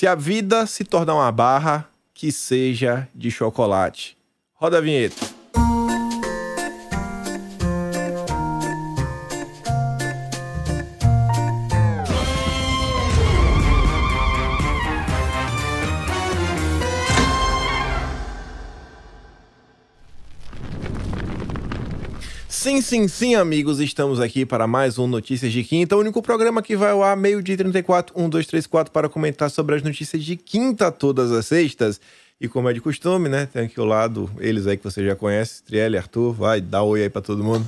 Se a vida se tornar uma barra, que seja de chocolate. Roda a vinheta. Sim, sim, sim, amigos, estamos aqui para mais um Notícias de Quinta, o único programa que vai ao ar meio-dia 34, 1, 2, 3, 4, para comentar sobre as notícias de quinta todas as sextas. E como é de costume, né, tem aqui ao lado eles aí que você já conhece, Trielle, Arthur, vai, dá um oi aí para todo mundo.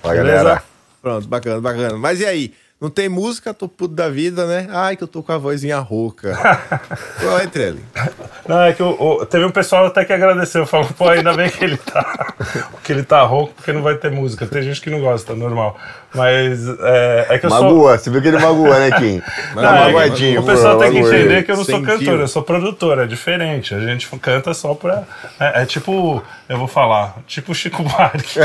Fala, galera. Pronto, bacana, bacana. Mas e aí? Não tem música, tô puto da vida, né? Ai, que eu tô com a vozinha rouca. Qual é, Trelli? Não, é que o, o, teve um pessoal até que agradeceu, falou, pô, ainda bem que ele tá, que ele tá rouco, porque não vai ter música. Tem gente que não gosta, normal. Mas é, é que eu Magua, sou... você viu que ele magua, né, Kim? Não, Tá é magoadinho, o pessoal tem que entender que eu não sou cantor, eu sou produtor, é diferente. A gente canta só pra. É, é tipo, eu vou falar, tipo o Chico Buarque.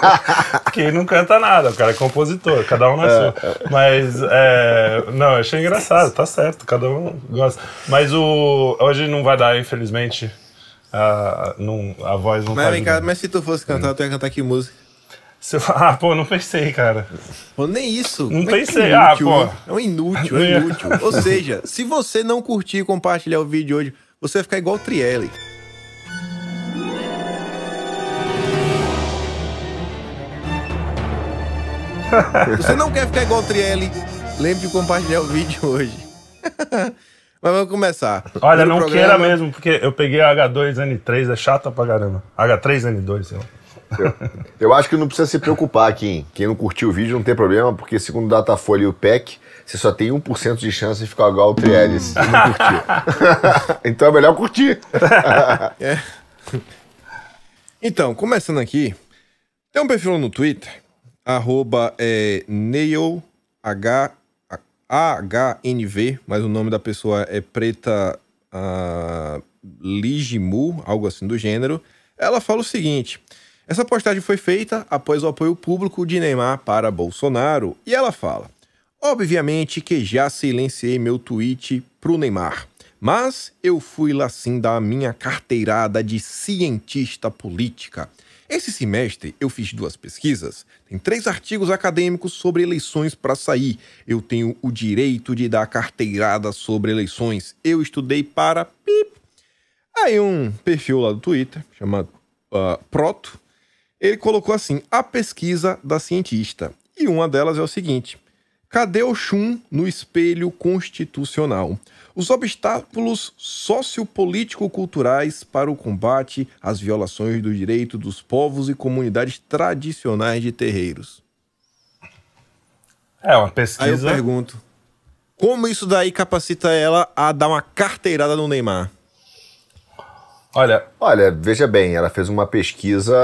que não canta nada, o cara é compositor, cada um na sua. Mas, é, não, eu achei engraçado, tá certo, cada um gosta. Mas o, hoje não vai dar, infelizmente, a, não, a voz não Mas, tá vem cá, mas se tu fosse cantar, tu ia cantar que música? Ah, pô, não pensei, cara. Pô, nem isso. Não Como é pensei. é Ah, inútil, pô. né? É um inútil, é inútil. Ou seja, se você não curtir e compartilhar o vídeo hoje, você vai ficar igual o Trielli. Você não quer ficar igual o Trielli, lembre de compartilhar o vídeo hoje. Mas vamos começar. Olha, Primeiro não programa- queira mesmo, porque eu peguei a H2N3, é chata pra caramba. H3N2, sei lá. Eu, acho que não precisa se preocupar, Kim. Quem não curtiu o vídeo não tem problema, porque segundo o Datafolha e o PEC, você só tem 1% de chance de ficar igual o Trielis então é melhor curtir. Então, começando aqui, tem um perfil no Twitter, arroba é, mas o nome da pessoa é Preta ah, Ligimu, algo assim do gênero. Ela fala o seguinte: essa postagem foi feita após o apoio público de Neymar para Bolsonaro, e ela fala: Obviamente que já silenciei meu tweet pro Neymar. Mas eu fui lá sim dar a minha carteirada de cientista política. Esse semestre eu fiz duas pesquisas. Tem três artigos acadêmicos sobre eleições para sair. Eu tenho o direito de dar carteirada sobre eleições. Eu estudei para pip. Aí um perfil lá do Twitter, chamado ah, Proto, ele colocou assim: a pesquisa da cientista. E uma delas é o seguinte: cadê o chum no espelho constitucional? Os obstáculos sociopolítico-culturais para o combate às violações do direito dos povos e comunidades tradicionais de terreiros. É, uma Aí eu pesquisa. pergunto: como isso daí capacita ela a dar uma carteirada no Neymar? Olha, Olha, veja bem, ela fez uma pesquisa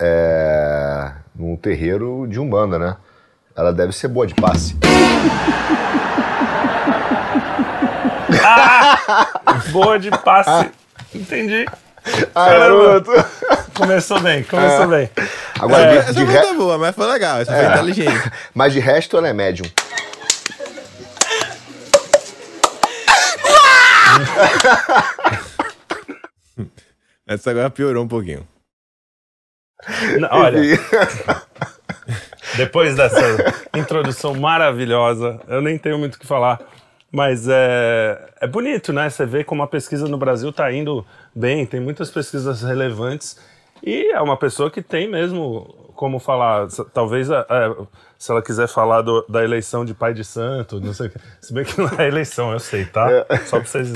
é, num terreiro de Umbanda, né? Ela deve ser boa de passe. boa de passe. Entendi. Ah, garoto! Começou bem, começou bem. Agora, É, de, Essa de re- boa, mas foi legal, essa foi inteligente. mas de resto ela é médium. Essa agora piorou um pouquinho. Não, Olha, depois dessa introdução maravilhosa, eu nem tenho muito o que falar. Mas é, é bonito, né? Você vê como a pesquisa no Brasil está indo bem, tem muitas pesquisas relevantes. E é uma pessoa que tem mesmo como falar. Talvez é, é, se ela quiser falar do- da eleição de pai de santo, não sei o que. Se bem que não é eleição, eu sei, tá? Só pra vocês.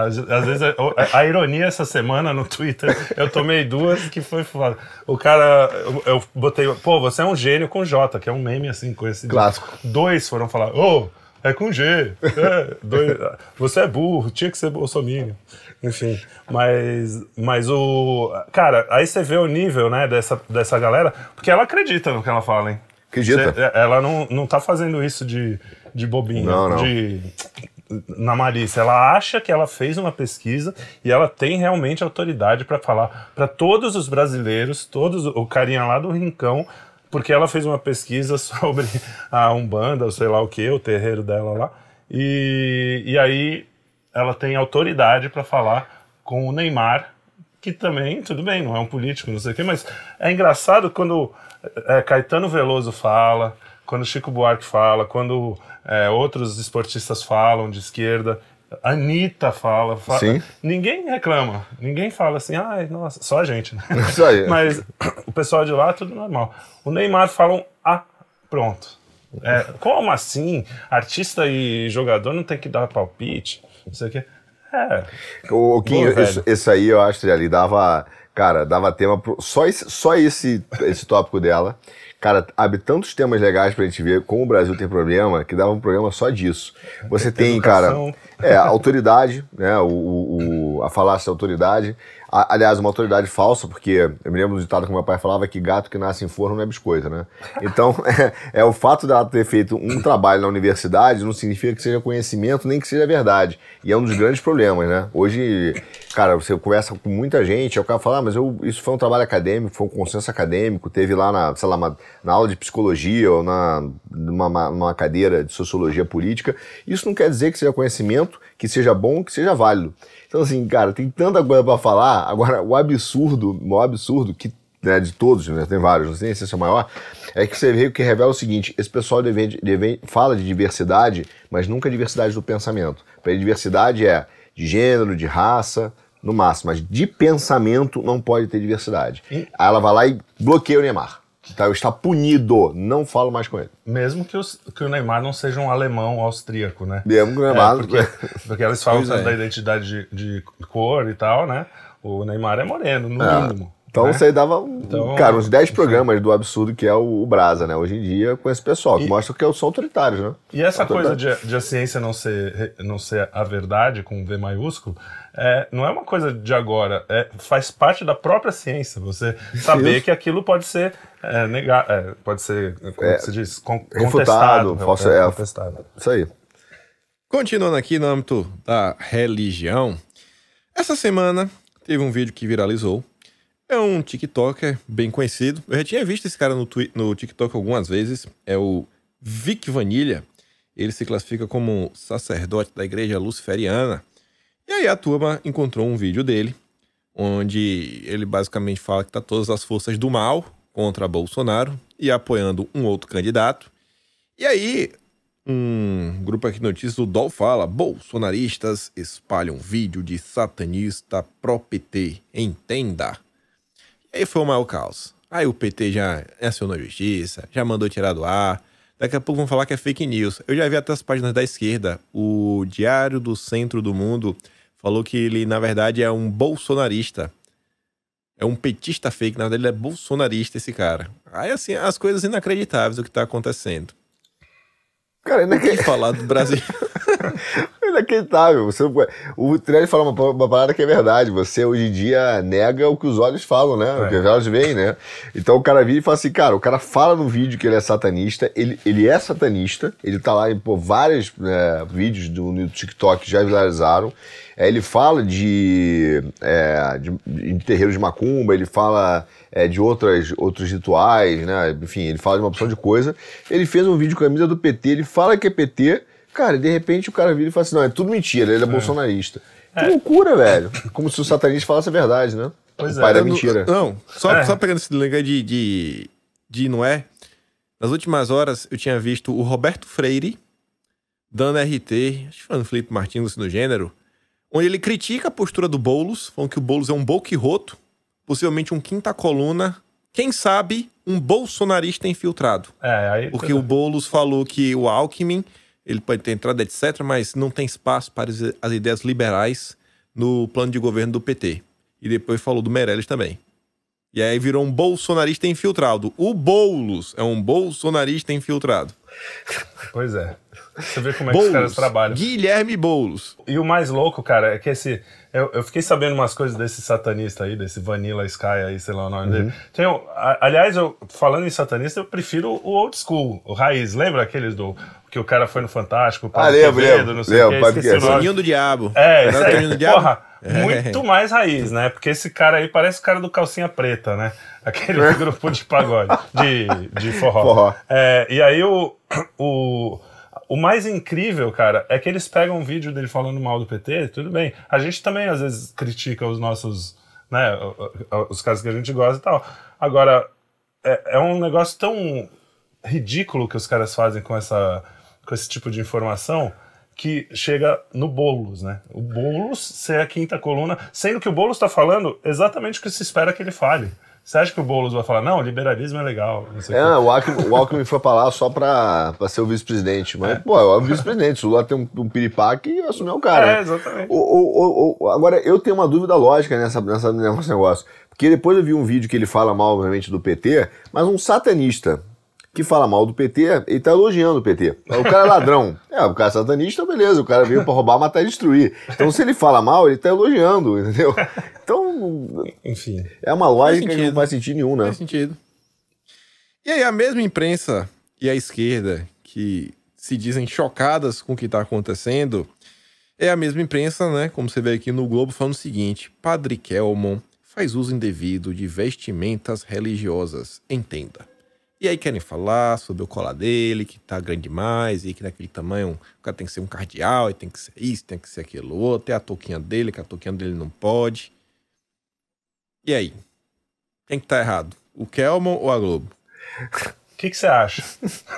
Às, às vezes, é- a, a ironia essa semana no Twitter, eu tomei duas que foi foda. O cara, eu, eu botei, pô, você é um gênio com J, que é um meme assim, com esse. Clássico. Dois foram falar, ô, é com G. É, dois, você é burro, tinha que ser bolsominion. Enfim, mas, mas o. Cara, aí você vê o nível, né, dessa, dessa galera, porque ela acredita no que ela fala, hein? Acredita. Cê- ela não, não tá fazendo isso de, de bobinha, Não, não. de na Marisa. Ela acha que ela fez uma pesquisa e ela tem realmente autoridade para falar para todos os brasileiros, todos o carinha lá do Rincão, porque ela fez uma pesquisa sobre a Umbanda, sei lá o que, o terreiro dela lá. E, e aí ela tem autoridade para falar com o Neymar, que também, tudo bem, não é um político, não sei o quê, mas é engraçado quando é, Caetano Veloso fala, quando Chico Buarque fala, quando é, outros esportistas falam de esquerda, Anitta fala, fala, ninguém reclama, ninguém fala assim, ai, nossa, só a gente, né? Isso aí. Mas o pessoal de lá, tudo normal. O Neymar falam, ah, pronto. É, como assim? Artista e jogador não tem que dar palpite, não sei o quê. É, O, Kim, isso, esse aí eu acho que ali dava. Cara, dava tema. Pro, só esse, só esse, esse tópico dela. Cara, abre tantos temas legais pra gente ver como o Brasil tem problema, que dava um programa só disso. Você tem, cara, Educação. é, a autoridade, né? O, o- o- a falácia da autoridade. A- aliás, uma autoridade falsa, porque eu me lembro do ditado que meu pai falava que gato que nasce em forno não é biscoito, né? Então, é, o fato dela ter feito um trabalho na universidade não significa que seja conhecimento, nem que seja verdade. E é um dos grandes problemas, né? Hoje, cara, você conversa com muita gente, aí o cara fala, ah, mas eu, isso foi um trabalho acadêmico, foi um consenso acadêmico, teve lá na, sei lá, uma- na aula de psicologia ou na, numa, numa cadeira de sociologia política. Isso não quer dizer que seja conhecimento, que seja bom, que seja válido. Então, assim, cara, tem tanta coisa pra falar. Agora, o absurdo, o maior absurdo que, né, de todos, né, tem vários, não tem esse é o maior, é que você vê que revela o seguinte: esse pessoal deve, deve- fala de diversidade, mas nunca diversidade do pensamento. Para ele, diversidade é de gênero, de raça, no máximo, mas de pensamento não pode ter diversidade. Aí ela vai lá e bloqueia o Neymar. Tá, está punido, não falo mais com ele. mesmo que, os- que o Neymar não seja um alemão austríaco, né? Mesmo que o Neymar. É, porque, porque eles falam é. da identidade de, de cor e tal, né? O Neymar é moreno, no É. mínimo. Então né? aí dava, um- Então, cara, uns 10 programas do absurdo que é o, o Brasa, né? Hoje em dia, com esse pessoal, que E- mostra que são autoritários, né? E essa coisa de, de a ciência não ser, não ser a verdade, com V maiúsculo, é, não é uma coisa de agora, é, faz parte da própria ciência. Você saber Isso. que aquilo pode ser é, negar, é, pode ser, como É, se diz, con- refutado, contestado. falso- é, é. contestado. Isso aí. Continuando aqui no âmbito da religião, essa semana teve um vídeo que viralizou. É um TikToker bem conhecido. Eu já tinha visto esse cara no, no TikTok algumas vezes. É o Vic Vanilha. Ele se classifica como sacerdote da igreja luciferiana. E aí a turma encontrou um vídeo dele, onde ele basicamente fala que tá todas as forças do mal contra Bolsonaro e apoiando um outro candidato. E aí um grupo aqui notícias do DOL fala: bolsonaristas espalham vídeo de satanista pró-PT. Entenda. E aí foi o maior caos. Aí o PT já acionou a justiça, já mandou tirar do ar. Daqui a pouco vão falar que é fake news. Eu já vi até as páginas da esquerda. O Diário do Centro do Mundo falou que ele, na verdade, é um bolsonarista. É um petista fake, na verdade, ele é bolsonarista, esse cara. Aí, assim, as coisas inacreditáveis do que tá acontecendo. Cara, O que falar do Brasil? inacreditável. Você, o Trelli fala uma, uma parada que é verdade. Você hoje em dia nega o que os olhos falam, né? O que os olhos veem, né? Então o cara vira e fala assim, cara, o cara fala no vídeo que ele é satanista, ele, ele é satanista, ele tá lá em pô, vários é, vídeos do, no TikTok que já viralizaram. É, ele fala de, é, de, de terreiro de macumba, ele fala é, de outras, outros rituais, né? Enfim, ele fala de uma opção de coisa. Ele fez um vídeo com a camisa do PT, ele fala que é PT, cara, e de repente o cara vira e fala assim: não, é tudo mentira, ele é, bolsonarista. Que loucura, velho. Como se o satanista falasse a verdade, né? Pois o é. pai da Eu não- mentira. Não, só, É. só pegando esse aí de, de, de Noé. Nas últimas horas eu tinha visto o Roberto Freire dando RT, acho que foi no Felipe Martins no gênero, onde ele critica a postura do Boulos, falando que o Boulos é um boquiroto, possivelmente um quinta coluna, quem sabe um bolsonarista infiltrado. É, aí, Porque o Boulos falou que o Alckmin, ele pode ter entrado, etc., mas não tem espaço para as- as ideias liberais no plano de governo do PT. E depois falou do Meirelles também. E aí virou um bolsonarista infiltrado. O Boulos é um bolsonarista infiltrado. Pois é. Você vê como é que os caras Boulos. trabalham. Guilherme Boulos. E o mais louco, cara, é que esse. Eu, eu fiquei sabendo umas coisas desse satanista aí, desse Vanilla Sky aí, sei lá o nome Uhum. dele. Tem, a- aliás, eu, falando em satanista, eu prefiro o old school, o raiz. Lembra aqueles do. Que o cara foi no Fantástico, o Paulo Ah, lembro, Quevedo, lembro, não sei lembro, o que, esqueci o nome. Do Diabo. É, Era isso aí. Soninho do Diabo? Porra. Muito mais raiz, né? Porque esse cara aí parece o cara do calcinha preta, né? Aquele grupo de pagode, de, de forró. Forró. É, e aí o, o, o mais incrível, cara, é que eles pegam um vídeo dele falando mal do PT, tudo bem. A gente também, às vezes, critica os nossos, né, os caras que a gente gosta e tal. Agora, é, é um negócio tão ridículo que os caras fazem com, essa, com esse tipo de informação que chega no Boulos, né? O Boulos ser a quinta coluna, sendo que o Boulos está falando exatamente o que se espera que ele fale. Você acha que o Boulos vai falar, não, liberalismo é legal? é, o Alckmin, o Alckmin foi pra lá só pra, pra ser o vice-presidente. Mas, é. pô, é o vice-presidente. O Lula tem um, um piripaque e assumiu o cara. É, exatamente. O, o, o, agora, eu tenho uma dúvida lógica nessa, nessa, nesse negócio. Porque depois eu vi um vídeo que ele fala mal, obviamente, do PT, mas um satanista que fala mal do PT, ele tá elogiando o PT. O cara é ladrão. É, o cara é satanista, beleza, o cara veio para roubar, matar e destruir. Então, se ele fala mal, ele tá elogiando, entendeu? Então, enfim. É uma lógica que não faz sentido nenhum, né? Faz sentido. E aí, a mesma imprensa e a esquerda que se dizem chocadas com o que está acontecendo, é a mesma imprensa, né? Como você vê aqui no Globo, falando o seguinte: Padre Kelmon faz uso indevido de vestimentas religiosas. Entenda. E aí querem falar sobre o colar dele, que tá grande demais, e que naquele tamanho o cara tem que ser um cardeal, e tem que ser isso, tem que ser aquilo outro, tem a touquinha dele, que a touquinha dele não pode. E aí? Quem que tá errado? O Kelman ou a Globo? O que você acha?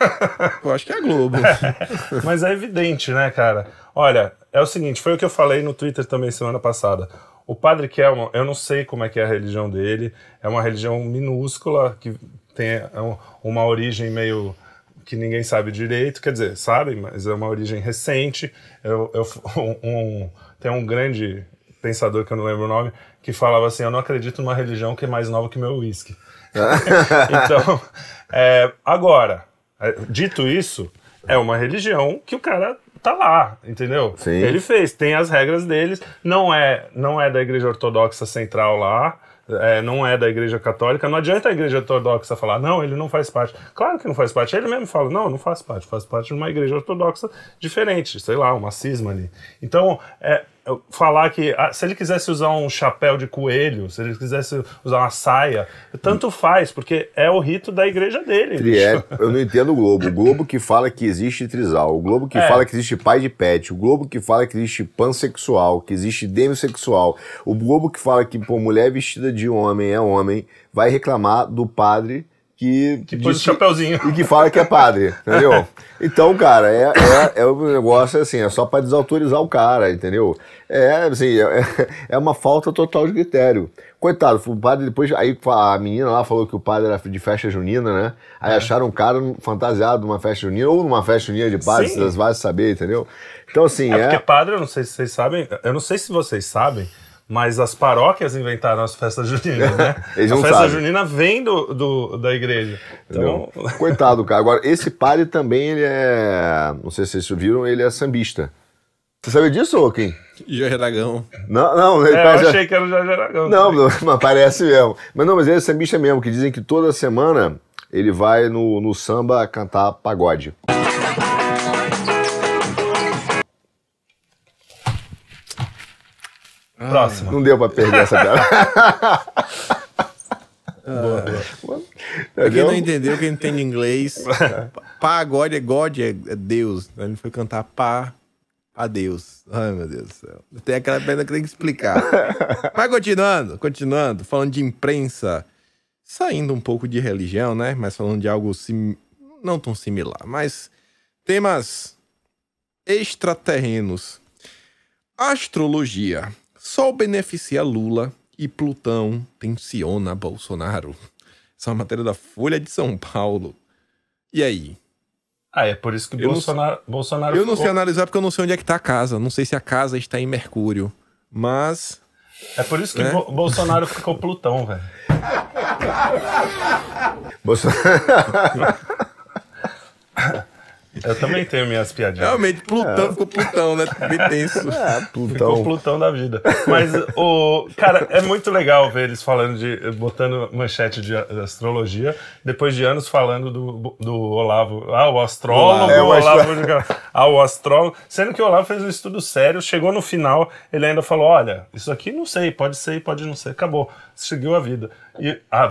eu acho que é a Globo. É, mas é evidente, né, cara? Olha, é o seguinte, foi o que eu falei no Twitter também semana passada. O padre Kelman, eu não sei como é que é a religião dele, é uma religião minúscula que tem é uma origem meio que ninguém sabe direito, quer dizer, sabe, mas é uma origem recente. Eu, eu um, tem um grande pensador que eu não lembro o nome que falava assim: Eu não acredito numa religião que é mais nova que meu uísque. então, é, agora, é, dito isso, é uma religião que o cara tá lá, entendeu? Sim. Ele fez, tem as regras deles, não é, não é da igreja ortodoxa central lá, é, não é da igreja católica, não adianta a igreja ortodoxa falar, não, ele não faz parte. Claro que não faz parte. Ele mesmo fala, não, não faz parte, faz parte de uma igreja ortodoxa diferente, sei lá, uma cisma ali. Então, é, falar que ah, se ele quisesse usar um chapéu de coelho, se ele quisesse usar uma saia, tanto faz, porque é o rito da igreja dele. Trié, eu não entendo o Globo. O Globo que fala que existe trisal, o Globo que é. fala que existe pai de pet, o Globo que fala que existe pansexual, que existe demissexual, o Globo que fala que pô, mulher vestida de homem é homem, vai reclamar do padre que. Que pôs o chapeuzinho. E que fala que é padre, entendeu? Então, cara, é, é, é um negócio assim, é só para desautorizar o cara, entendeu? É, assim, é, é uma falta total de critério. Coitado, o padre depois. Aí a menina lá falou que o padre era de festa junina, né? Aí é. acharam um cara fantasiado numa festa junina, ou numa festa junina de padre, vocês vão saber, entendeu? Então, assim. É, é porque padre, eu não sei se vocês sabem, eu não sei se vocês sabem mas as paróquias inventaram as festas juninas, né? Eles a festa sabem. junina vem do, do, da igreja. Então... Coitado, cara. Agora, esse padre também, ele é. Não sei se vocês viram, ele é sambista. Você sabe disso, quem? Jorge Aragão. Não, não. Ele é, parece... Eu achei que era o Jorge Aragão. Não, não, mas parece mesmo. Mas não, mas ele é sambista mesmo, que dizem que toda semana ele vai no, no samba cantar pagode. Próximo. Não deu pra perder essa piada. boa, boa. Pra quem não entendeu, quem entende inglês, pagode é God, é, é Deus. Ele foi cantar pá a Deus. Ai, meu Deus do céu. Tem aquela pena que tem que explicar. Mas continuando, continuando, falando de imprensa, saindo um pouco de religião, né? Mas falando de algo sim, não tão similar, mas temas extraterrenos. Astrologia. Sol beneficia Lula e Plutão tensiona Bolsonaro. Essa é uma matéria da Folha de São Paulo. E aí? Ah, é por isso que eu Bolsonaro, não, Bolsonaro. Eu ficou... não sei analisar porque eu não sei onde é que está a casa. Não sei se a casa está em Mercúrio. Mas. É por isso que né? Bo Bolsonaro ficou Plutão, velho. Bolsonaro. Eu também tenho minhas piadinhas. Realmente, Plutão é. ficou Plutão, né? Bem tenso. É, Plutão. Ficou Plutão da vida. Mas, o cara, é muito legal ver eles falando de. botando manchete de astrologia, depois de anos falando do, do Olavo. Ah, o astrólogo, é, o Olavo. Ah, o astrólogo. Sendo que o Olavo fez um estudo sério, chegou no final, ele ainda falou: olha, isso aqui não sei, pode ser e pode não ser. Acabou. Seguiu a vida. E a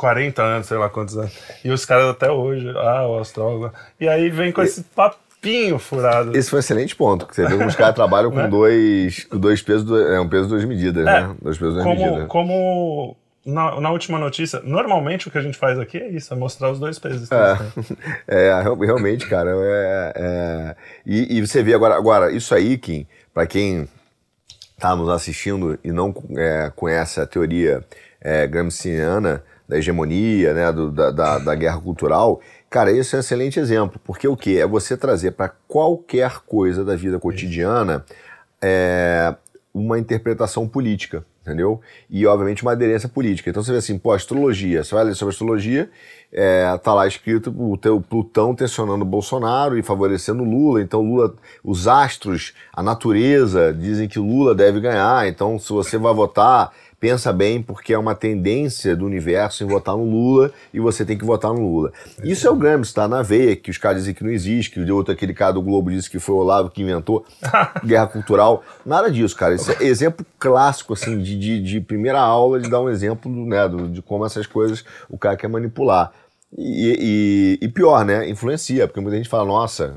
40 anos, sei lá quantos anos. E os caras até hoje, ah, o astrólogo. E aí vem com esse papo espinho furado. Esse foi um excelente ponto. que Você vê como os caras trabalham com Né? dois, com dois pesos, é um peso duas medidas, É, né? Dois pesos duas Como, medidas. como na, na última notícia, normalmente o que a gente faz aqui é isso, é mostrar os dois pesos. que É. É, real- realmente, cara. É, é- E, e você vê agora, agora, isso aí, Kim, pra quem tá nos assistindo e não é, conhece a teoria é, gramsciana da hegemonia, né, do- da, da, da guerra cultural, cara, esse é um excelente exemplo, porque o que? É você trazer para qualquer coisa da vida cotidiana é, uma interpretação política, entendeu? E, obviamente, uma aderência política. Então, você vê assim, pô, astrologia, você vai ler sobre astrologia, é, tá lá escrito o teu Plutão tensionando Bolsonaro e favorecendo Lula, então Lula, os astros, a natureza dizem que Lula deve ganhar, então se você vai votar, pensa bem, porque é uma tendência do universo em votar no Lula e você tem que votar no Lula. Isso é o Gramsci, tá na veia, que os caras dizem que não existe, que o outro, aquele cara do Globo disse que foi o Olavo que inventou guerra cultural. Nada disso, cara. Isso é exemplo clássico, assim, de, de, de primeira aula, de dar um exemplo né, do- de como essas coisas o cara quer manipular. E, e- e pior, né? Influencia, porque muita gente fala, nossa,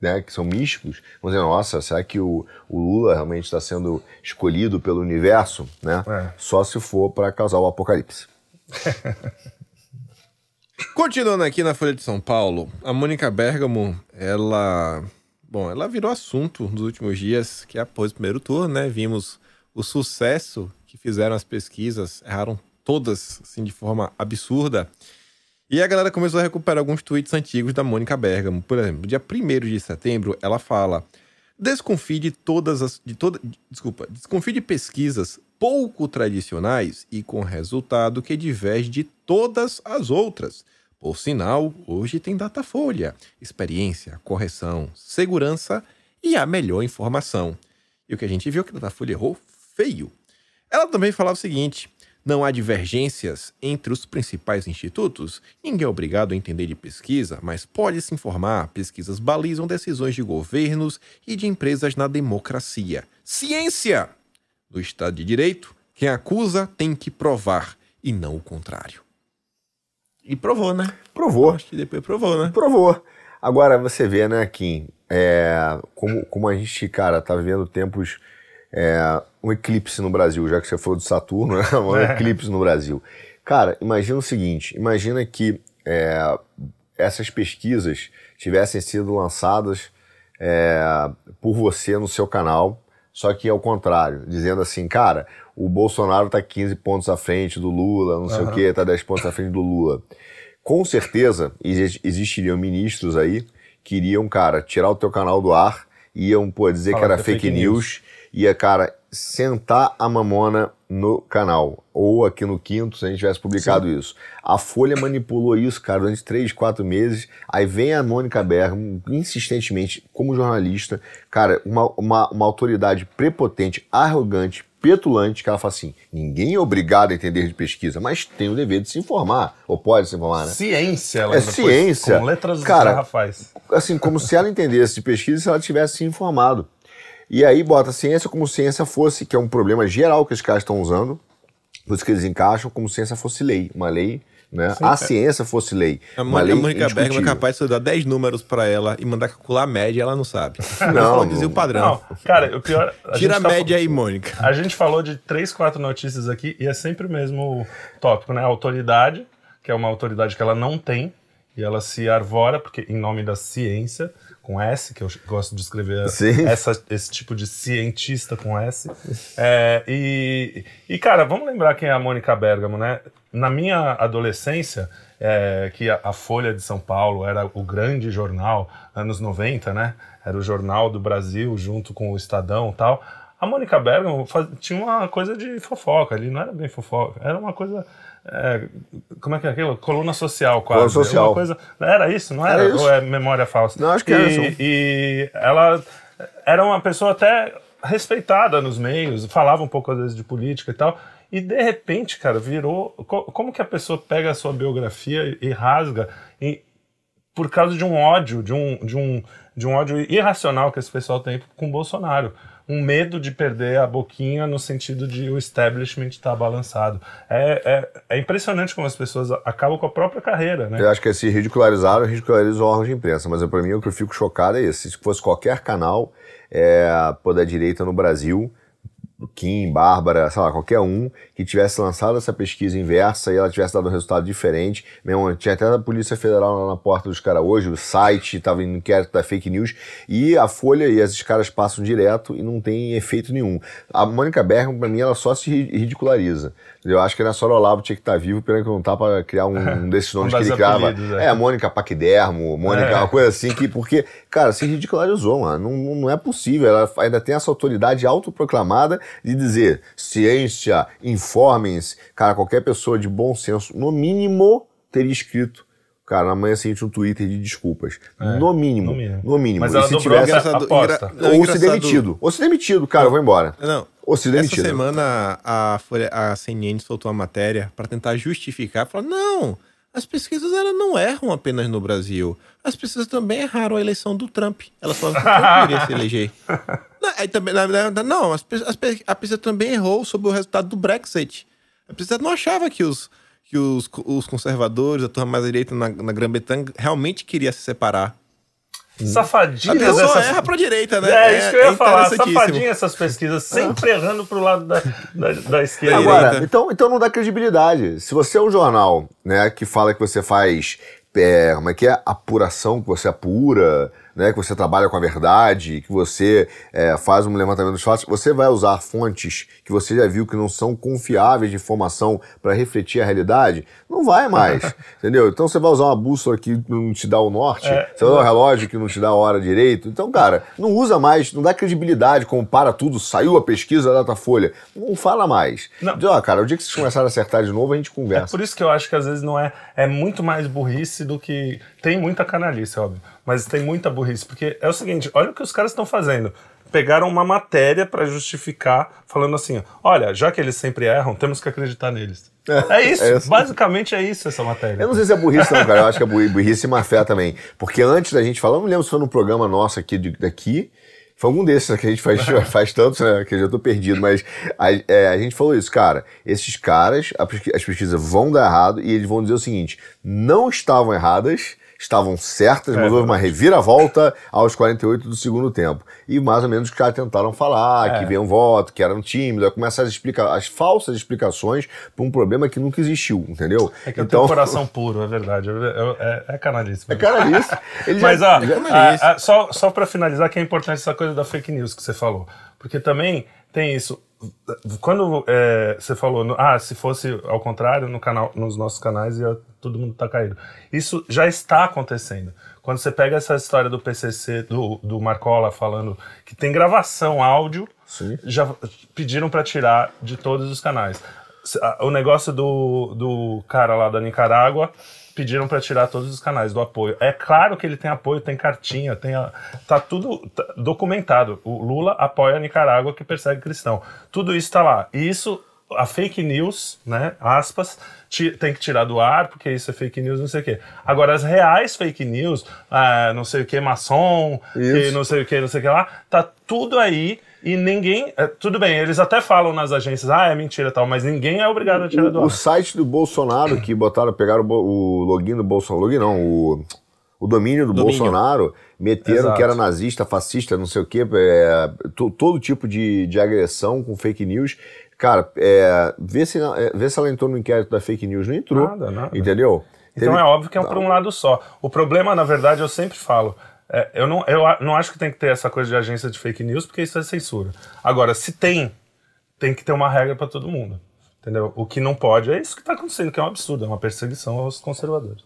né, que são místicos, vão dizer, nossa, será que o, o Lula realmente está sendo escolhido pelo universo, né? É. Só se for para causar o apocalipse. Continuando aqui na Folha de São Paulo, a Mônica Bergamo, ela. Bom, ela virou assunto nos últimos dias, que após o primeiro turno, né? Vimos o sucesso que fizeram as pesquisas, erraram todas, assim, de forma absurda. E a galera começou a recuperar alguns tweets antigos da Mônica Bergamo. Por exemplo, dia 1 de setembro, ela fala: Desconfie de todas as. De toda, desculpa, desconfie de pesquisas pouco tradicionais e com resultado que diverge de todas as outras. Por sinal, hoje tem Datafolha, experiência, correção, segurança e a melhor informação. E o que a gente viu é que a Datafolha errou feio. Ela também falava o seguinte: não há divergências entre os principais institutos. Ninguém é obrigado a entender de pesquisa, mas pode se informar. Pesquisas balizam decisões de governos e de empresas na democracia. Ciência! No Estado de Direito, quem acusa tem que provar e não o contrário. E provou, né? Provou. Acho que depois provou, né? Provou. Agora você vê, né, Kim, é, como, como a gente, cara, tá vivendo tempos. É, um eclipse no Brasil, já que você falou de Saturno, né? Um É. eclipse no Brasil. Cara, imagina o seguinte: imagina que é, essas pesquisas tivessem sido lançadas é, por você no seu canal, só que ao contrário, dizendo assim, cara, o Bolsonaro tá 15 pontos à frente do Lula, não sei o que, tá 10 pontos à frente do Lula. Com certeza exi- existiriam ministros aí que iriam, cara, tirar o teu canal do ar, iam, pô, dizer que era é fake, fake news, ia, cara, sentar a mamona no canal. Ou aqui no quinto, se a gente tivesse publicado isso. A Folha manipulou isso, cara, durante três, quatro meses. Aí vem a Mônica Bergamo, insistentemente, como jornalista, cara, uma, uma, uma autoridade prepotente, arrogante, petulante, que ela fala assim: ninguém é obrigado a entender de pesquisa, mas tem o dever de se informar. Ou pode se informar, né? Ciência, ela É ciência. Com letras Cara, assim, como se ela entendesse de pesquisa se ela tivesse se informado. E aí bota a ciência como se ciência fosse, que é um problema geral que os caras estão usando, por isso que eles encaixam como se ciência fosse lei, uma lei, né? a ciência fosse lei, A uma Mônica, lei a Mônica Bergamo é capaz de você dar 10 números pra ela e mandar calcular a média, ela não sabe. Não, Ela dizer não. o padrão. Não, cara, o pior. a Tira a tá- média aí, Mônica. A gente falou de três, quatro notícias aqui e é sempre o mesmo tópico, né? A autoridade, que é uma autoridade que ela não tem e ela se arvora, porque em nome da ciência, com S, que eu gosto de escrever essa- esse tipo de cientista com S. É, e, e, cara, vamos lembrar quem é a Mônica Bergamo, né? Na minha adolescência, é, que a, a Folha de São Paulo era o grande jornal, anos 90, né? Era o jornal do Brasil junto com o Estadão e tal. A Mônica Bergamo faz- tinha uma coisa de fofoca ali, não era bem fofoca, era uma coisa. É, como é que é aquilo? Coluna social, quase. Coluna social. Coisa, era isso, não era? Era isso. Ou é memória falsa? Não, acho que e, era isso. E ela era uma pessoa até respeitada nos meios, falava um pouco às vezes de política e tal. E de repente, cara, virou. co- Como que a pessoa pega a sua biografia e rasga e, por causa de um ódio, de um, de um, de um ódio irracional que esse pessoal tem com o Bolsonaro. Um medo de perder a boquinha no sentido de o establishment estar tá balançado. É, é, é, impressionante como as pessoas acabam com a própria carreira, né? Eu acho que se ridicularizaram, ridicularizam o órgão de imprensa, mas para mim o que eu fico chocado é isso. Se fosse qualquer canal é, da direita no Brasil, Kim, Bárbara, sei lá, qualquer um que tivesse lançado essa pesquisa inversa e ela tivesse dado um resultado diferente. Mesmo, tinha até a Polícia Federal lá na porta dos caras hoje, o site estava em inquérito da fake news, e a Folha e esses caras passam direto e não tem efeito nenhum. A Mônica Bergman, para mim, ela só se ridiculariza. Eu acho que a Sora Olavo tinha que estar tá vivo, não tá para criar um, um desses nomes um que ele criava. É. é, Mônica Paquidermo, Mônica, é. uma coisa assim, que, porque, cara, se ridicularizou, mano. Não, não é possível. Ela ainda tem essa autoridade autoproclamada de dizer ciência, informem-se. Cara, qualquer pessoa de bom senso, no mínimo, teria escrito Cara, na manhã seguinte um Twitter de desculpas. É, no, mínimo, no mínimo. No mínimo. Mas ela e se tivesse essa aposta. Ou se demitido. Ou se demitido, cara, não, eu vou embora. Não. Ou se demitido. Essa semana a, Folha, a CNN soltou uma matéria para tentar justificar. Falar, não, as pesquisas elas não erram apenas no Brasil. As pesquisas também erraram a eleição do Trump. Elas falaram que o Trump iria se eleger. Não, aí também, não as, as, a pesquisa também errou sobre o resultado do Brexit. A pesquisa não achava que os que os, os conservadores, a turma mais direita na, na Grã-Bretanha, realmente queria se separar. Safadinhas. A pessoa essas... erra pra direita, né? É, isso que eu ia é falar. Safadinha essas pesquisas, sempre errando pro lado da, da, da esquerda. Agora, então, então não dá credibilidade. Se você é um jornal né, que fala que você faz. É, como é que é? Apuração, que você apura né, que você trabalha com a verdade, que você é, faz um levantamento dos fatos, você vai usar fontes que você já viu que não são confiáveis de informação para refletir a realidade, não vai mais, entendeu? Então você vai usar uma bússola que não te dá o norte, é, você vai usar um relógio que não te dá a hora direito. Então, cara, não usa mais, não dá credibilidade, compara tudo, saiu a pesquisa da Datafolha, não fala mais. Não. Diz, ó, cara, o dia que vocês começarem a acertar de novo, a gente conversa. É por isso que eu acho que às vezes não é, é muito mais burrice do que tem muita canalice, óbvio mas tem muita burrice, porque é o seguinte, olha o que os caras estão fazendo. Pegaram uma matéria para justificar, falando assim: olha, já que eles sempre erram, temos que acreditar neles. É, é isso, é basicamente é isso essa matéria. Eu não sei se é burrice, não, cara. Eu acho que é burrice e má fé também. Porque antes da gente falar, eu não lembro se foi no programa nosso aqui daqui. Foi algum desses que a gente faz, faz tantos, né? Que eu já tô perdido, mas a, é, a gente falou isso, cara. Esses caras, as pesquisas vão dar errado e eles vão dizer o seguinte: não estavam erradas estavam certas, mas é, houve uma reviravolta aos 48 do segundo tempo. E mais ou menos os caras tentaram falar é. que veio um voto, que eram tímidos, começar a explicar as falsas explicações para um problema que nunca existiu, entendeu? É que então... eu tenho coração puro, é verdade. É, é, é canalice. É canalice. mas, ó, a, a, só, só para finalizar, que é importante essa coisa da fake news que você falou. Porque também tem isso. Quando é, você falou, ah, se fosse ao contrário, no canal, nos nossos canais ia todo mundo tá caído. Isso já está acontecendo. Quando você pega essa história do PCC, do, do Marcola falando que tem gravação áudio, Sim. já pediram para tirar de todos os canais. O negócio do, do cara lá da Nicarágua, pediram para tirar todos os canais do apoio. É claro que ele tem apoio, tem cartinha, tem a, tá tudo tá documentado. O Lula apoia a Nicarágua que persegue cristão. Tudo isso está lá. E isso a fake news, né, aspas, tem que tirar do ar, porque isso é fake news, não sei o quê. Agora, as reais fake news, ah, não sei o que, maçom, que não sei o que, não sei o que lá, tá tudo aí e ninguém. É, tudo bem, eles até falam nas agências, ah, é mentira tal, mas ninguém é obrigado a tirar do ar. O site do Bolsonaro que botaram, pegaram o, login do Bolsonaro, login não, o, o domínio do domínio. Bolsonaro, meteram Exato. que era nazista, fascista, não sei o quê, é, todo tipo de, de agressão com fake news. Cara, é, vê, se, é, vê se ela entrou no inquérito da fake news. Não entrou. Nada, nada. Entendeu? Então Teve... é óbvio que é um, por um lado só. O problema, na verdade, eu sempre falo. É, eu, não, eu não acho que tem que ter essa coisa de agência de fake news, porque isso é censura. Agora, se tem, tem que ter uma regra para todo mundo. Entendeu? O que não pode é isso que está acontecendo, que é um absurdo, é uma perseguição aos conservadores.